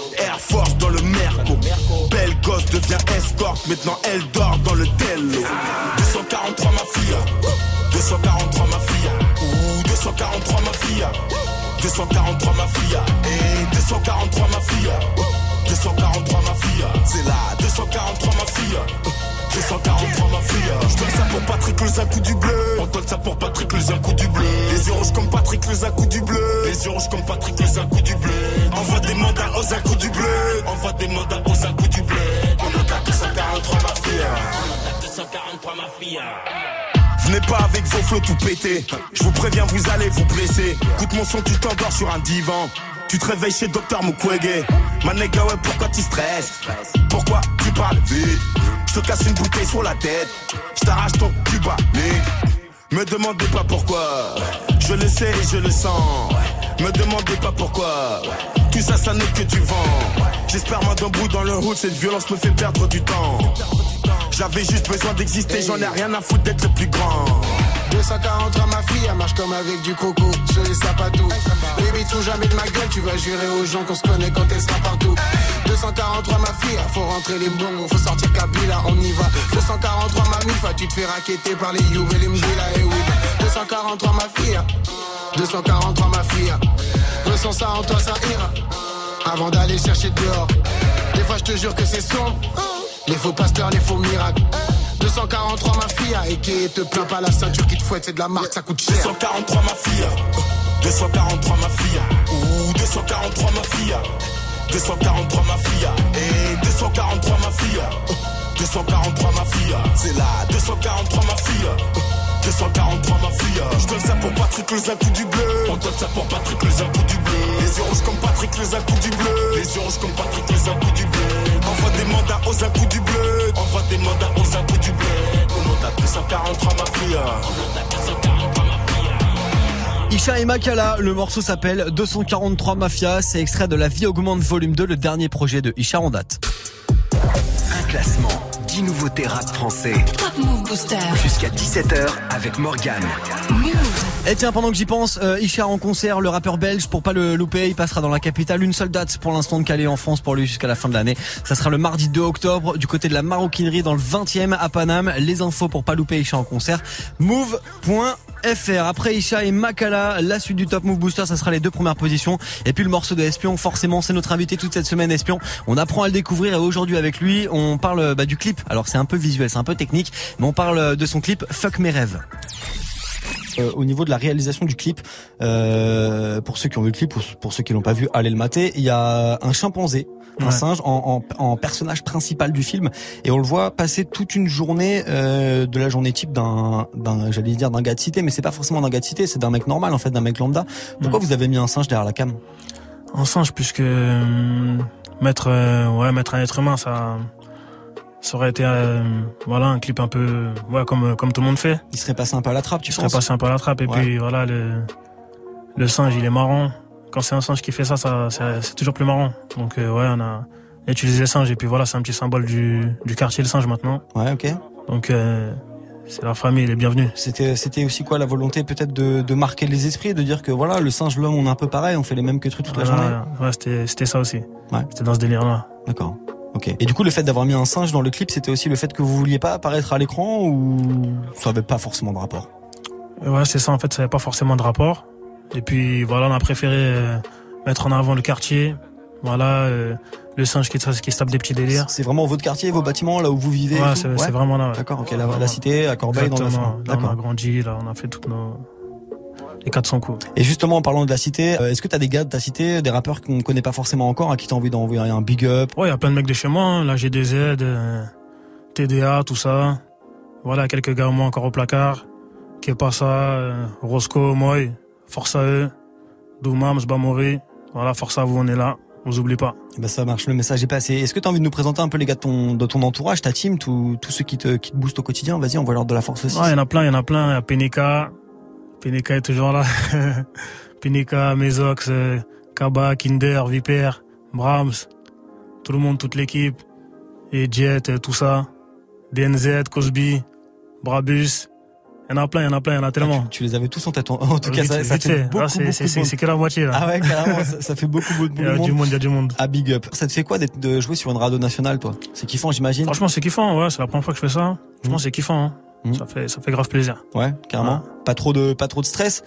Force dans le Merco. Belle gosse devient escorte. Maintenant elle dort dans le Tello. 243 ma fille. 243 ma fille. Ouh, 243 ma fille. 243 ma fille. Et 243 ma fille. 243 ma fille. C'est là. 243 ma fille. 243 ma fille Je donne ça pour Patrick un coup du bleu. On donne ça pour Patrick un coup du bleu. Les yeux rouges comme Patrick un coup du bleu. Les yeux rouges comme Patrick un coup du bleu. Envoie des mandats aux un coup du bleu. Envoie des mandats aux un coup du bleu. On a 243 ma fille On a 243 ma fille Venez pas avec vos flots tout pétés. Je vous préviens, vous allez vous blesser. Écoute mon son, tu t'endors sur un divan. Tu te réveilles chez Docteur Mukwege. Ma nigga, ouais, pourquoi tu stresses? Pourquoi tu parles vite? Je te casse une bouteille sur la tête. Je t'arrache ton cuba, Me demandez pas pourquoi. Je le sais et je le sens. Me demandez pas pourquoi. Tout ça, ça n'est que du vent. J'espère moi d'un bout dans le hood, cette violence me fait perdre du temps. J'avais juste besoin d'exister, j'en ai rien à foutre d'être le plus grand. 243 ma fille, elle marche comme avec du coco sur les sapatos. Baby, tout jamais de ma gueule, tu vas jurer aux gens qu'on se connaît quand elle sera partout. 243 ma fille, faut rentrer les bons, faut sortir Kabila, on y va. 243 ma mifa, tu te fais raqueter par les You et les Mdila et oui. 243 ma fille, 243 ma fille, ressens ça en toi, ça ira. Avant d'aller chercher dehors, des fois je te jure que c'est sombre. Les faux pasteurs, les faux miracles. 243 ma fille, et qui te plaint pas la ceinture qui te fouette, c'est de la marque, ça coûte cher. 243 ma fille, 243 ma fille, ouh 243 ma fille, 243 ma fille, et 243 ma fille, 243 ma fille, c'est là, 243 ma fille. 243 ma fille Je donne ça pour Patrick les un coup du bleu On donne ça pour Patrick les un coup du bleu Les yeux rouges comme Patrick les un coup du bleu Les yeux rouges comme Patrick les un coup du bleu Envoie des mandats aux coup du bleu Envoie des mandats aux coup du bleu On a 243 ma fille On a 243 ma fille Isha et Makala, le morceau s'appelle 243 Mafia, c'est extrait de La vie augmente volume 2, le dernier projet de Isha en date. Un classement, 10 nouveautés rap français. Top Move Booster. Jusqu'à 17h avec Morgane. Et tiens, pendant que j'y pense, euh, Isha en concert, le rappeur belge, pour pas le louper, il passera dans la capitale. Une seule date pour l'instant de Calais en France pour lui jusqu'à la fin de l'année. Ça sera le mardi 2 octobre du côté de la maroquinerie dans le 20e à Paname. Les infos pour pas louper Isha en concert. Move.fr. Après Isha et Makala, la suite du Top Move Booster, ça sera les deux premières positions. Et puis le morceau de Espion, forcément, c'est notre invité toute cette semaine, Espion. On apprend à le découvrir et aujourd'hui avec lui, on parle bah, du clip. Alors c'est un peu visuel, c'est un peu technique, mais on parle de son clip Fuck mes rêves. Euh, au niveau de la réalisation du clip, euh, pour ceux qui ont vu le clip, pour, pour ceux qui l'ont pas vu, allez le mater. Il y a un chimpanzé, un Ouais. singe, en, en- en personnage principal du film, et on le voit passer toute une journée euh, de la journée type d'un, d'un, j'allais dire d'un gars de cité, mais c'est pas forcément d'un gars de cité, c'est d'un mec normal en fait, d'un mec lambda. Pourquoi vous avez mis un singe derrière la cam? Un singe, puisque euh, mettre, ouais, mettre un être humain, ça, ça aurait été, euh, voilà, un clip un peu, ouais, comme, comme tout le monde fait. Il serait passé un peu à la trappe, tu Il serait penses passé un peu à la trappe, et Ouais. puis voilà, le, le singe, il est marrant. Quand c'est un singe qui fait ça, ça, c'est toujours plus marrant. Donc euh, ouais, on a utilisé le singe, et puis voilà, c'est un petit symbole du, du quartier, le singe maintenant. Ouais, ok. Donc euh, c'est la famille, elle est bienvenue. C'était, c'était aussi quoi la volonté peut-être de, de marquer les esprits, de dire que voilà, le singe, l'homme, on est un peu pareil, on fait les mêmes que trucs toute la Ouais, journée. ouais, c'était c'était ça aussi. Ouais. C'était dans ce délire-là. D'accord. Ok. Et du coup, le fait d'avoir mis un singe dans le clip, c'était aussi le fait que vous vouliez pas apparaître à l'écran ou ça avait pas forcément de rapport? Ouais, c'est ça, en fait, ça n'avait pas forcément de rapport. Et puis voilà, on a préféré euh, mettre en avant le quartier. Voilà, euh, le singe qui, se- qui se tape des petits délires. C'est vraiment votre quartier, vos bâtiments, là où vous vivez Ouais, c'est vraiment là. ouais. D'accord, ok, la, la cité, à Corbeil, dans le. Là, on a D'accord. grandi, là, on a fait toutes nos. Les 400 coups. Et justement, en parlant de la cité, euh, est-ce que t'as des gars de ta cité, des rappeurs qu'on connaît pas forcément encore, à qui t'as envie d'envoyer un big up Ouais, il y a plein de mecs de chez moi, hein. là, GDZ, euh, TDA, tout ça. Voilà, quelques gars, moi, encore au placard. Kepasa, euh, Roscoe, Moi, force à eux. Doumams, Bamori. Voilà, force à vous, on est là. On vous oublie pas. Bah ça marche, le message est passé. Est-ce que t'as envie de nous présenter un peu les gars de ton, de ton entourage, ta team, tous ceux qui te, qui te boostent au quotidien? Vas-y, on va leur de la force aussi. Ouais, il y en a plein, il y en a plein. Il y a Penika. Penika est toujours là. Penika, Mezox, euh, Kaba, Kinder, Viper, Brahms. Tout le monde, toute l'équipe. Et Jet, tout ça. DNZ, Cosby, Brabus. Il y en a plein, il y en a plein, il y en a tellement. tu les avais tous en tête. En, en tout cas, Vite- ça, ça vite fait fait. beaucoup, Là, c'est- monde. que la moitié, là. Ah ouais, carrément, ça, ça fait beaucoup, beaucoup de Il y a du monde, il y a du monde. Ah, big up. Ça te fait quoi d'être, de jouer sur une radio nationale, toi? C'est kiffant, j'imagine Franchement, c'est kiffant, ouais. C'est la première fois que je fais ça. Franchement, c'est kiffant. hein. Ça, fait, ça fait grave plaisir. Ouais, carrément. Pas trop de, pas trop de stress?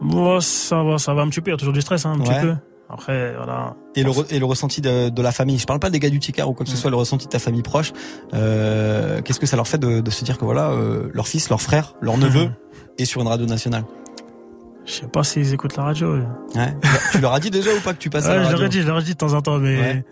Bon, ça va, ça va un petit peu. Il y a toujours du stress, hein, un Ouais. petit peu. Après, voilà. Et le, re- et le ressenti de, de la famille? Je parle pas des gars du Ticard ou quoi que ce soit, le ressenti de ta famille proche. Euh, qu'est-ce que ça leur fait de, de se dire que voilà, euh, leur fils, leur frère, leur neveu est sur une radio nationale? Je sais pas s'ils écoutent la radio. Ouais. Tu leur as dit déjà ou pas que tu passes à Ouais, la je radio leur ai dit, je leur ai dit de temps en temps, mais Ouais.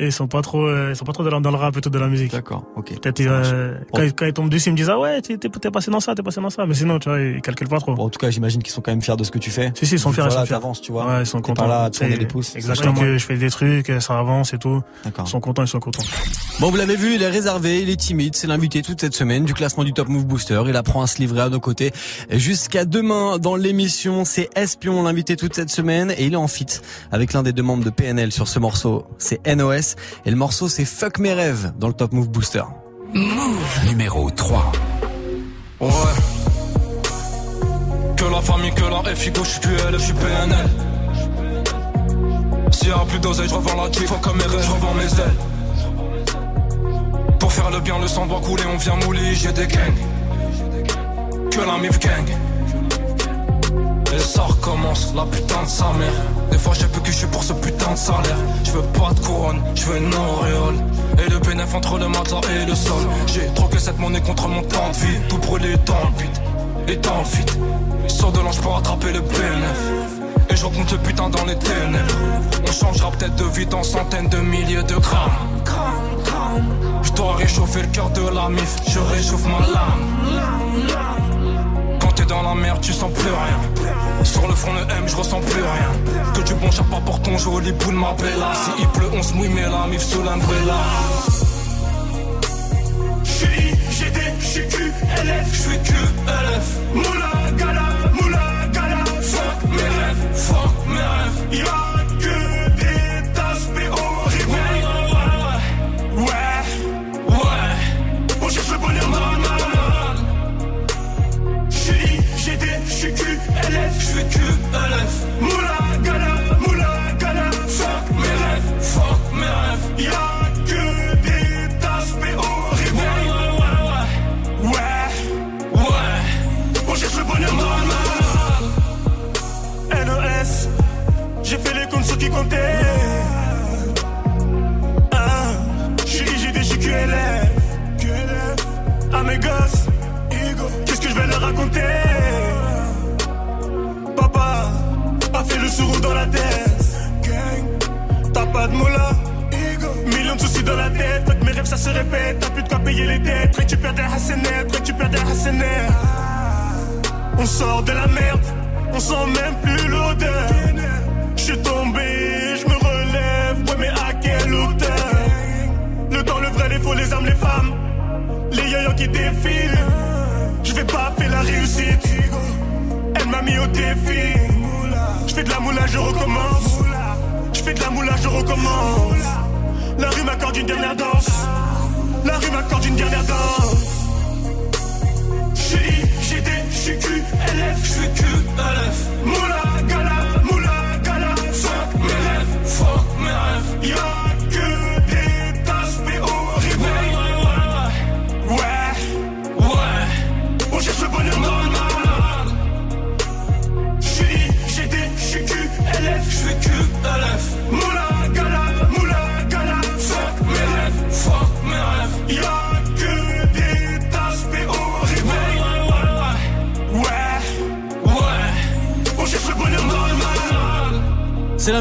Et ils sont pas trop, euh, ils sont pas trop dans le- dans le rap tout de la musique. D'accord, ok. Peut-être euh, quand, ils- quand ils tombent dessus, ils me disent ah ouais, t'es passé dans ça, t'es passé dans ça, mais sinon tu vois, ils calculent pas trop. Bon, en tout cas, j'imagine qu'ils sont quand même fiers de ce que tu fais. Si si, ils sont fiers, ils sont fiers. tu vois. Ouais, ils sont contents. pas là à tourner les pouces. Exactement. Que je fais des trucs, ça avance et tout. D'accord. Ils sont contents, ils sont contents. Bon, vous l'avez vu, il est réservé, il est timide, c'est l'invité toute cette semaine du classement du Top Move Booster. Il apprend à se livrer à nos côtés. Jusqu'à demain dans l'émission, c'est Espion, l'invité toute cette semaine, et il est en fit avec l'un des deux membres de PNL sur ce morceau. C'est NOS, et le morceau c'est Fuck mes rêves dans le Top Move Booster. Numéro 3. Ouais. Que la famille, que la FIGO, je suis QL, je suis PNL. S'il y a plus d'oseille, je revends la kiff, comme mes rêves, je revends mes ailes. Pour faire le bien, le sang doit couler, on vient mouler, j'ai des gangs. Que la MIF gang. Et ça recommence, la putain de sa mère. Des fois, j'ai plus que je suis pour ce putain de salaire. Je veux pas de couronne, je veux une auréole. Et le bénéf entre le matelas et le sol. J'ai troqué cette monnaie contre mon temps de vie. Tout brûlé dans le beat et dans le fit. Sors de l'ange pour attraper le bénéf. Et je rencontre le putain dans les ténèbres. On changera peut-être de vie dans centaines de milliers de grammes. Je dois réchauffer le cœur de la mif, je réchauffe ma lame. Dans la merde, tu sens plus rien. Sur le front, le M, je ressens plus rien. Que du bon pas pour ton joli boule, ma bella. Si il pleut, on se mouille, mais la mif sous l'umbrella. J'suis GD, j'suis QLF, j'suis QLF. Moula, gala, moula, T'as plus de quoi payer les dettes. Récupère des Hassanet, récupère des Hassanet. On sort de la merde, on sent même plus l'odeur. Je suis tombé, je me relève, ouais mais à quelle hauteur? Le temps, le vrai, les faux, les âmes, les femmes. Les yo qui défilent. Je vais pas faire la réussite. Elle m'a mis au défi. Je fais de la moula, je recommence. Je fais de la moula, je recommence. La rue m'accorde une dernière danse La rue m'accorde une dernière danse suis I, G, D, suis Q, LF, je suis Q, LF Moula, gala, moula, gala Fuck mes rêves, fuck mes rêves Y'a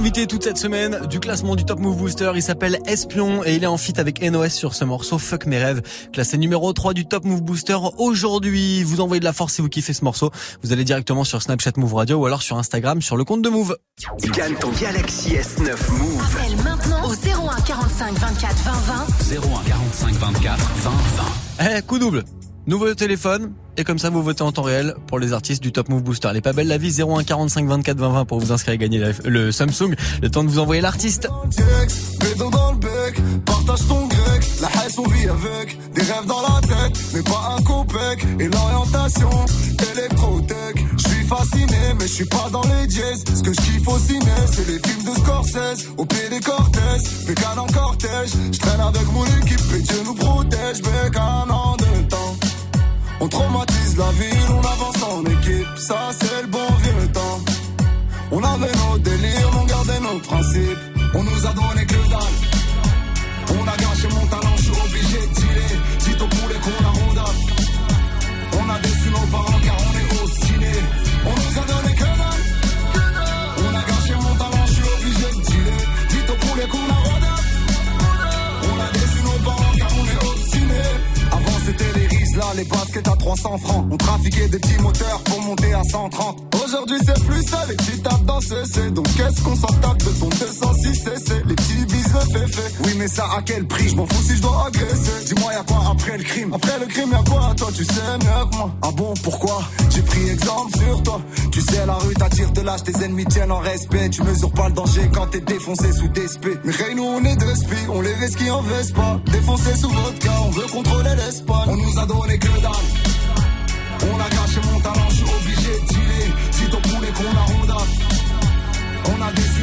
l'invité toute cette semaine du classement du Top Move Booster. Il s'appelle Espion et il est en feat avec NOS sur ce morceau Fuck mes rêves. Classé numéro 3 du Top Move Booster aujourd'hui. Vous envoyez de la force si vous kiffez ce morceau. Vous allez directement sur Snapchat Move Radio ou alors sur Instagram sur le compte de Move. Gagne ton Galaxy S9 Move. Appelle maintenant au 01 45 24 20 20. 01 45 24 20 20. Eh, coup double. Nouveau téléphone, et comme ça vous votez en temps réel pour les artistes du Top Move Booster. Est pas belle la vie, 01 45 24 20 20 pour vous inscrire et gagner le Samsung. Le temps de vous envoyer l'artiste. Les les. On traumatise la ville, on avance en équipe, ça c'est le bon vieux temps. On avait nos délires, on gardait nos principes. On nous a donné que dalle. On a gâché mon talent, je suis obligé de dealer. Les baskets à 300 francs. On trafiquait des petits moteurs pour monter à 130. Aujourd'hui c'est plus ça, les petits tapent dans CC. Donc qu'est-ce qu'on s'en tape de ton 206 CC Les petits le fait fait. Oui mais ça à quel prix? Je m'en fous si je dois agresser. Dis-moi y'a quoi après le crime? Après le crime y'a quoi Toi? Tu sais mieux que moi. Ah bon pourquoi? J'ai pris exemple sur toi. Tu sais la rue t'attire de l'âge, tes ennemis tiennent en respect. Tu mesures pas le danger quand t'es défoncé sous des spé. Mais hey, nous on est spies, on les risque qui en veste pas. Défoncé sous votre cas, on veut contrôler l'Espagne. On nous a donné On a gâché mon talent, je suis obligé de dealer. Si ton poulet qu'on a ronda. On a déçu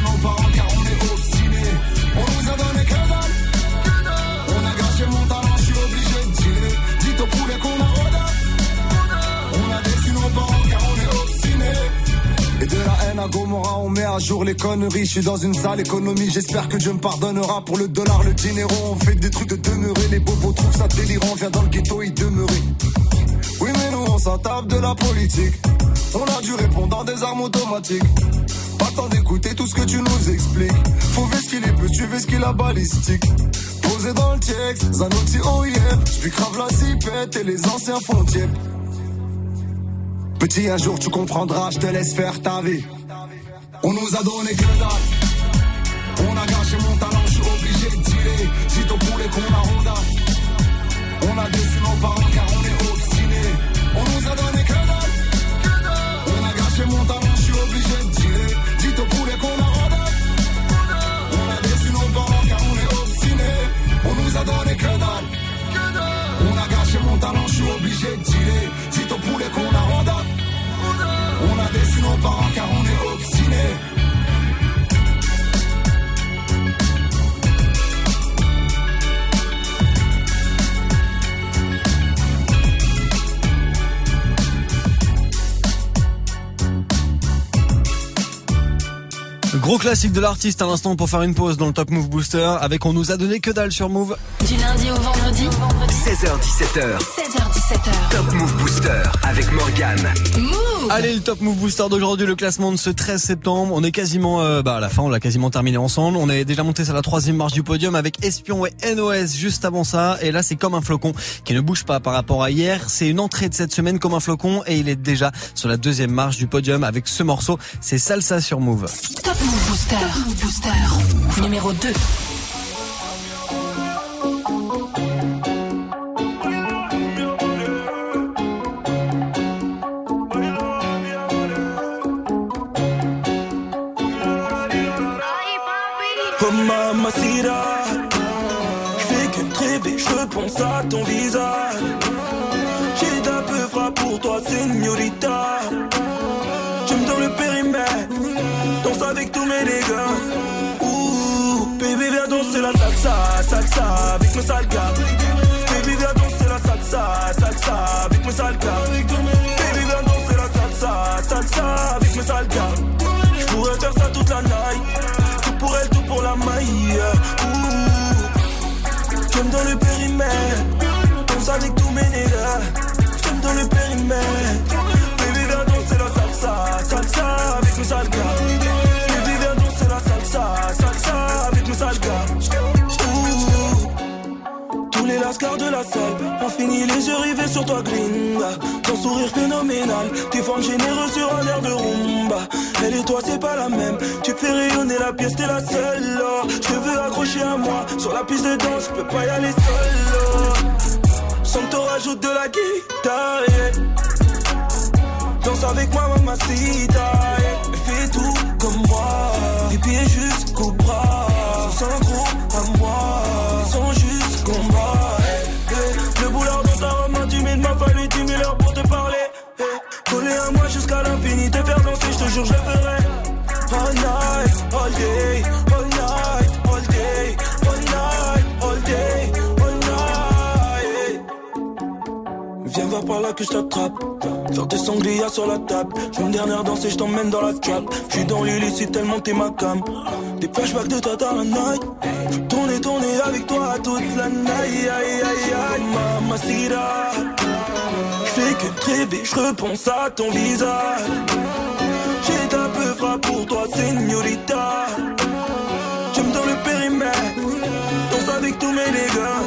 Gomorra, on met à jour les conneries. Je suis dans une sale économie, j'espère que Dieu me pardonnera. Pour le dollar, le dinero, on fait des trucs de demeurer. Les bobos trouvent ça délirant, viens dans le ghetto y demeurer. Oui, mais nous, on s'en de la politique. On a dû répondre dans des armes automatiques. Pas temps d'écouter tout ce que tu nous expliques. Faut ver ce qu'il est peu, tu veux ce qu'il a balistique. Posé dans le texte, Zanotti, yeah. J'puis grave la cipette et les anciens font. Petit, un jour tu comprendras, je te laisse faire ta vie. On nous a donné que dalle. On a gâché mon talent, je suis obligé de dealer. Si ton poulet qu'on a ronda. On a déçu nos parents car on est obstinés. On nous a donné que dalle. On a gâché mon talent, je suis obligé de dealer. Dis au poulet qu'on a ronda. On a déçu nos parents car on est obstinés. On nous a donné que dalle. On a gâché mon talent, je suis obligé de dealer. Dis au poulet qu'on a ronda. On a déçu nos parents car on est obstinés. Gros classique de l'artiste à l'instant pour faire une pause dans le Top Move Booster avec On nous a donné que dalle sur Move. Du lundi au vendredi. 16h17h. 16h17h. Top Move Booster avec Morgane. Move Allez, le Top Move Booster d'aujourd'hui, le classement de ce 13 septembre. On est quasiment euh, bah, à la fin, on l'a quasiment terminé ensemble. On est déjà monté sur la troisième marche du podium avec Espion et NOS juste avant ça. Et là, c'est comme un flocon qui ne bouge pas par rapport à hier. C'est une entrée de cette semaine comme un flocon et il est déjà sur la deuxième marche du podium avec ce morceau. C'est Salsa sur Move. Top Move Booster, Top Move Booster, numéro 2. La salsa, salsa avec mes sales gars. Baby, viens danser la salsa, salsa avec mes sales gars. La salle ont fini les yeux rivés sur toi, gringa. Ton sourire phénoménal, tes formes généreuses sur un air de rumba. Elle et toi, c'est pas la même. Tu fais rayonner la pièce, t'es la seule. Oh. Je veux accrocher à moi. Sur la piste de danse, je peux pas y aller seul. Sans te rajoute de la guitare. Danse avec moi, mamacita. Yeah. Fais tout comme moi. Des pieds jusqu'au bras. Sans à moi. Danser, je ferai. All night, all day, all night, all day, all night, all day, all night. Viens voir par là que je t'attrape. Faire des sangliers sur la table. Je une dernière danse et je t'emmène dans la trap. Je suis dans l'illicite tellement t'es ma cam. Des flashbacks de toi dans la night. Je tourner, tourner avec toi toute la night. Aïe, aïe, aïe, mamacita fais que rêver, je repense à ton visage. J'ai un peu froid pour toi, señorita. J'aime dans le périmètre, danse avec tous mes dégâts.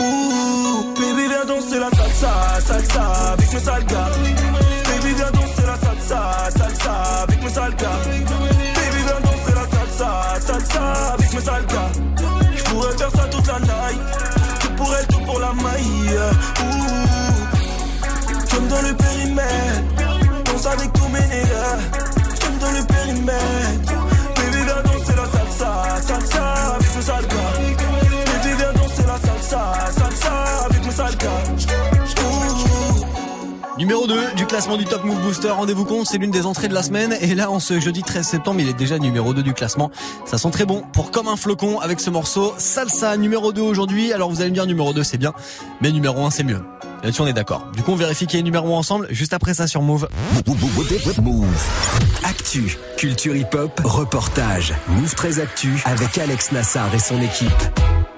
Ouh, baby, viens danser la salsa, salsa avec mes sales. Baby, viens danser la salsa, salsa avec mes sales. Baby, viens danser la salsa, salsa avec mes sales gars. J'pourrais faire ça toute la night, tout pour tout pour la maille. Ouh dans le périmètre. Danse avec tous mes nègres. Dans le périmètre. Baby, viens danser la salsa. Salsa avec mes sales Baby, viens danser la salsa. Salsa avec mes sales Numéro 2 du classement du Top Move Booster. Rendez-vous compte, c'est l'une des entrées de la semaine. Et là, en ce jeudi 13 septembre, il est déjà numéro 2 du classement. Ça sent très bon pour Comme un flocon avec ce morceau. Salsa, numéro 2 aujourd'hui. Alors vous allez me dire numéro 2 c'est bien, mais numéro 1 c'est mieux. Là-dessus, on est d'accord. Du coup, on vérifie qu'il y ait numéro 1 ensemble, juste après ça sur Move. Move. Actu, culture hip-hop, reportage. Move très Actu avec Alex Nassar et son équipe.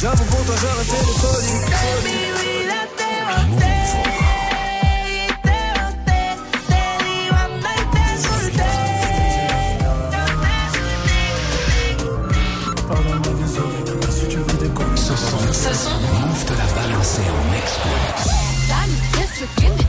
J'avoue pour toi j'aurais fait des folies Ce ce son, l'a.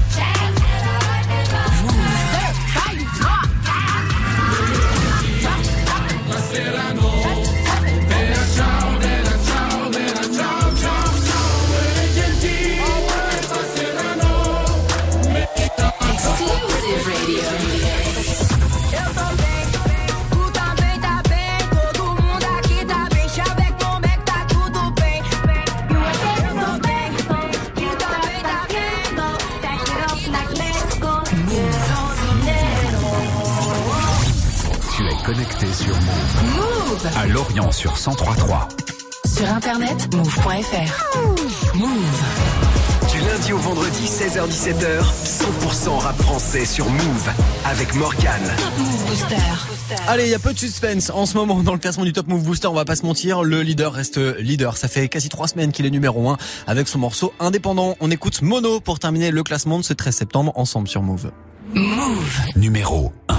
Sur 1033. Sur internet, move.fr. Move. Du lundi au vendredi, 16h-17h, 100% rap français sur Move avec Morgane. Move Booster. Allez, il y a peu de suspense en ce moment dans le classement du Top Move Booster, on va pas se mentir, le leader reste leader. Ça fait quasi trois semaines qu'il est numéro 1 avec son morceau indépendant. On écoute Mono pour terminer le classement de ce 13 septembre ensemble sur Move. Move. Numéro 1.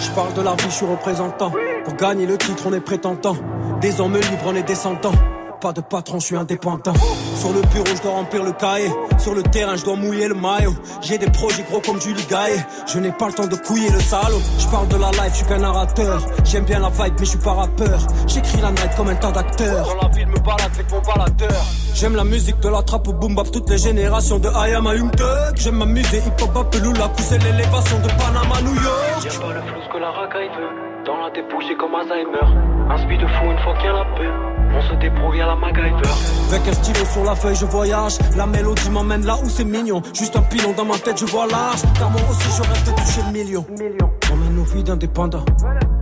Je parle de la vie, je suis représentant. Pour gagner le titre, on est prétentant. Des hommes libres, on est descendants. Pas de patron, je suis indépendant. Sur le bureau, je dois remplir le cahier. Sur le terrain, je dois mouiller le maillot. J'ai des projets gros comme Julie Gaillet. Je n'ai pas le temps de couiller le salaud. Je parle de la life, je suis qu'un narrateur. J'aime bien la vibe, mais je suis pas rappeur. J'écris la night comme un tas d'acteurs. Dans la ville, me balade avec mon baladeur. J'aime la musique de la trappe au boom bap, toutes les générations de I am a Young Thug. J'aime m'amuser, hip hop, Apelula, pousser l'élévation de Panama, New York. Y'a pas le flou que la racaille veut. Dans la dépouille, j'ai comme Alzheimer. Un speed de fou une fois qu'il y a la paix. On se débrouille à la MacGyver. Avec un stylo sur la feuille, je voyage. La mélodie m'emmène là où c'est mignon. Juste un pilon dans ma tête, je vois large. Car moi aussi, je rêve de toucher le million. On mène nos vies d'indépendants.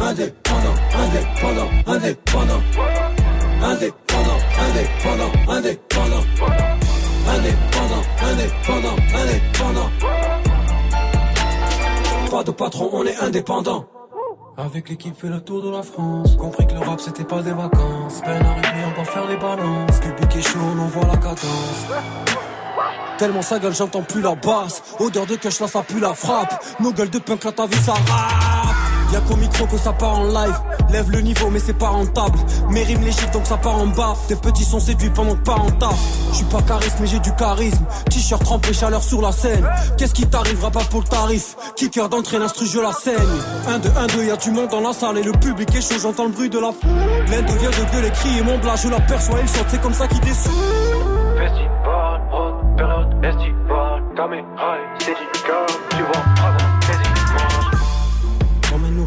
Indépendant, indépendant, indépendant. Indépendant, indépendant, indépendant. Indépendant, indépendant. Pas de patron, on est indépendant. Avec l'équipe fait le tour de la France Compris que le rap c'était pas des vacances Peine arrivée on va faire les balances Cubic est chaud on envoie la cadence Tellement sa gueule j'entends plus la basse Odeur de cash là ça pue la frappe Nos gueules de punk là ta vie ça Y'a qu'au micro que ça part en live. Lève le niveau mais c'est pas rentable. Mes rimes les chiffres donc ça part en baffe Tes petits sont séduits pendant que pas en taf. J'suis pas charisme mais j'ai du charisme. T-shirt trempé chaleur sur la scène. Qu'est-ce qui t'arrivera pas pour le tarif? Kicker d'entrée l'instru je la saigne. 1 2 1 2 y'a du monde dans la salle. Et le public est chaud j'entends le bruit de la foule. L'un vient de gueuler crier mon blas Je l'aperçois il saute c'est comme ça qu'il descend. Festival, rock, période c'est du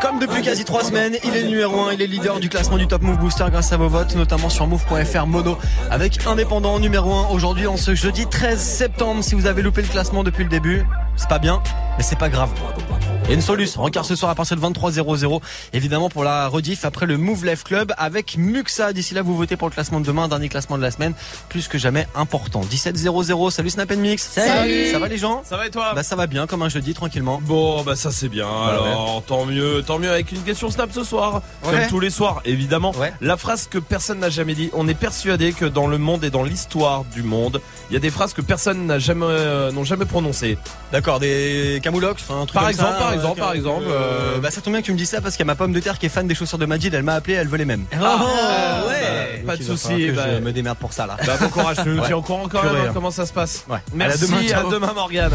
Comme depuis quasi trois semaines, il est numéro 1, il est leader du classement du Top Move Booster grâce à vos votes, notamment sur move.fr Mono, avec Indépendant numéro 1 aujourd'hui en ce jeudi 13 septembre. Si vous avez loupé le classement depuis le début, c'est pas bien, mais c'est pas grave. Il y a une solution. Rencard ce soir à partir de 23h00. Évidemment pour la rediff après le Move Life Club avec Muxa. D'ici là, vous votez pour le classement de demain, dernier classement de la semaine, plus que jamais important. 17h00. Salut Snap Mix. Salut. Ça va les gens? Ça va et toi? Bah ça va bien, comme un jeudi tranquillement. Bon, bah ça c'est bien. Alors, tant mieux, tant mieux avec une question Snap ce soir. Ouais. Comme tous les soirs, évidemment. Ouais. La phrase que personne n'a jamais dit. On est persuadé que dans le monde et dans l'histoire du monde, il y a des phrases que personne n'a jamais, euh, n'ont jamais prononcées. D'accord, des camoulox, un truc Par comme exemple, ça, par exemple, par exemple, euh, bah ça tombe bien que tu me dis ça parce qu'il y a ma pomme de terre qui est fan des chaussures de Majid, elle m'a appelé, elle veut les mêmes. Ah, ouais. pas de Donc, il va souci, falloir que bah- je me démerde pour ça là. Bah bon courage, je te Ouais. tiens au courant quand Purée, même hein, hein. comment ça se passe. Ouais. Merci, demain, à demain Morgane.